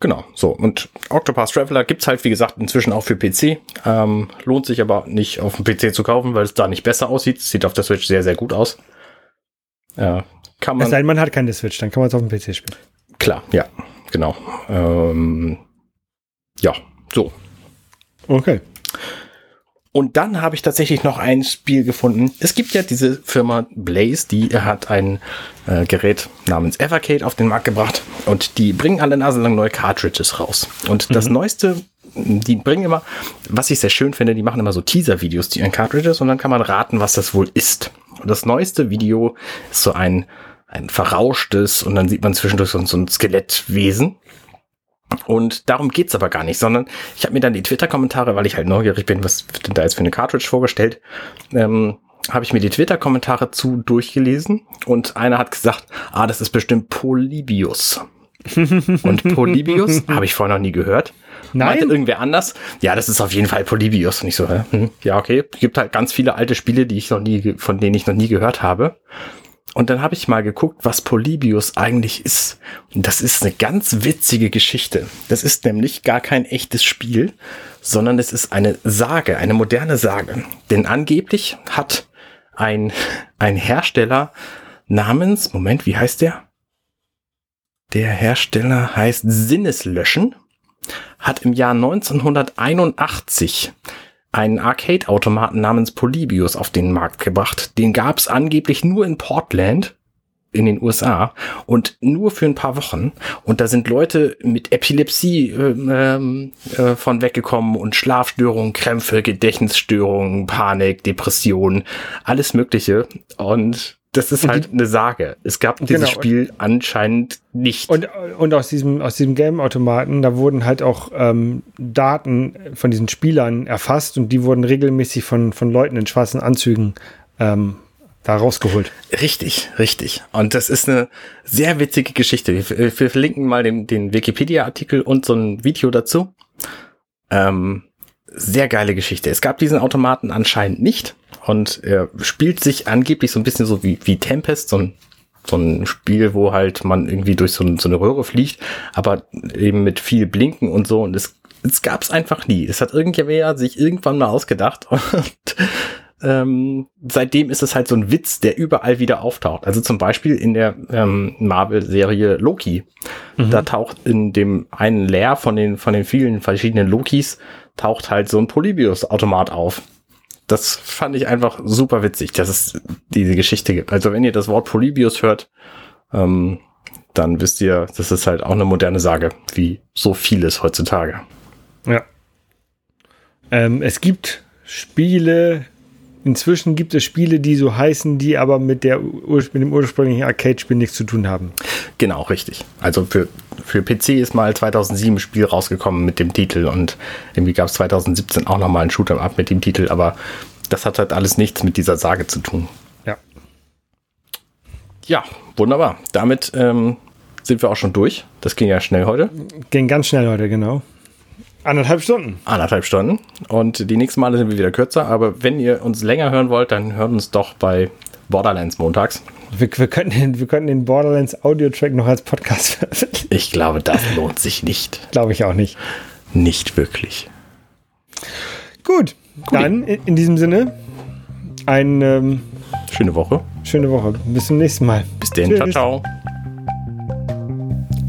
Genau, so. Und Octopath Traveler gibt's halt, wie gesagt, inzwischen auch für PC. Ähm, lohnt sich aber nicht auf dem PC zu kaufen, weil es da nicht besser aussieht. Sieht auf der Switch sehr, sehr gut aus. Äh, kann Es man. sei denn, man hat keine Switch, dann kann man es auf dem PC spielen. Klar, ja, genau. Ähm, ja, so. Okay. Und dann habe ich tatsächlich noch ein Spiel gefunden. Es gibt ja diese Firma Blaze, die hat ein äh, Gerät namens Evercade auf den Markt gebracht und die bringen alle Nase lang neue Cartridges raus. Und das neueste, die bringen immer, was ich sehr schön finde, die machen immer so Teaser-Videos zu ihren Cartridges und dann kann man raten, was das wohl ist. Und das neueste Video ist so ein, ein verrauschtes und dann sieht man zwischendurch so, so ein Skelettwesen. Und darum geht's aber gar nicht, sondern ich habe mir dann die Twitter-Kommentare, weil ich halt neugierig bin, was wird denn da jetzt für eine Cartridge vorgestellt, ähm, habe ich mir die Twitter-Kommentare zu durchgelesen und einer hat gesagt, ah, das ist bestimmt Polybius. [LAUGHS] und Polybius [LAUGHS] habe ich vorher noch nie gehört. Nein? Meinte irgendwer anders? Ja, das ist auf jeden Fall Polybius. Und ich so? Hm, ja, okay. Gibt halt ganz viele alte Spiele, die ich noch nie, von denen ich noch nie gehört habe. Und dann habe ich mal geguckt, was Polybius eigentlich ist. Und das ist eine ganz witzige Geschichte. Das ist nämlich gar kein echtes Spiel, sondern es ist eine Sage, eine moderne Sage. Denn angeblich hat ein, [LAUGHS] ein Hersteller namens, Moment, wie heißt der? Der Hersteller heißt Sinneslöschen, hat im Jahr 1981 einen Arcade-Automaten namens Polybius auf den Markt gebracht. Den gab es angeblich nur in Portland in den USA und nur für ein paar Wochen. Und da sind Leute mit Epilepsie ähm, äh, von weggekommen und Schlafstörungen, Krämpfe, Gedächtnisstörungen, Panik, Depression, alles Mögliche. Und das ist halt eine Sage. Es gab dieses Genau. Spiel anscheinend nicht. Und, und aus diesem, aus diesem Game-Automaten, da wurden halt auch ähm, Daten von diesen Spielern erfasst und die wurden regelmäßig von, von Leuten in schwarzen Anzügen ähm, da rausgeholt. Richtig, richtig. Und das ist eine sehr witzige Geschichte. Wir, wir verlinken mal den, den Wikipedia-Artikel und so ein Video dazu. Ähm, sehr geile Geschichte. Es gab diesen Automaten anscheinend nicht und er spielt sich angeblich so ein bisschen so wie, wie Tempest, so ein, so ein Spiel, wo halt man irgendwie durch so, so eine Röhre fliegt, aber eben mit viel Blinken und so. Und es, es gab es einfach nie. Es hat irgendwer sich irgendwann mal ausgedacht [LAUGHS] und ähm, seitdem ist es halt so ein Witz, der überall wieder auftaucht. Also zum Beispiel in der ähm, Marvel-Serie Loki. Da taucht in dem einen Lair von den, von den vielen verschiedenen Lokis, taucht halt so ein Polybius-Automat auf. Das fand ich einfach super witzig, dass es diese Geschichte gibt. Also wenn ihr das Wort Polybius hört, ähm, dann wisst ihr, das ist halt auch eine moderne Sage, wie so vieles heutzutage. Ja. Ähm, es gibt Spiele, inzwischen gibt es Spiele, die so heißen, die aber mit, der, mit dem ursprünglichen Arcade-Spiel nichts zu tun haben. Genau, richtig. Also für, für PC ist mal 2007 ein Spiel rausgekommen mit dem Titel und irgendwie gab es 2017 auch noch mal einen Shooter up mit dem Titel, aber das hat halt alles nichts mit dieser Sage zu tun. Ja. Ja, wunderbar. Damit ähm, sind wir auch schon durch. Das ging ja schnell heute. Ging ganz schnell heute, genau. Anderthalb Stunden. Anderthalb Stunden. Und die nächsten Male sind wir wieder kürzer. Aber wenn ihr uns länger hören wollt, dann hört uns doch bei Borderlands montags. Wir, wir, könnten den, wir könnten den Borderlands Audio-Track noch als Podcast [LAUGHS] veröffentlichen. Ich glaube, das lohnt sich nicht. Glaube ich auch nicht. Nicht wirklich. Gut, dann in, in diesem Sinne eine ähm, Schöne Woche. schöne Woche. Bis zum nächsten Mal. Bis denn. Ciao, ciao.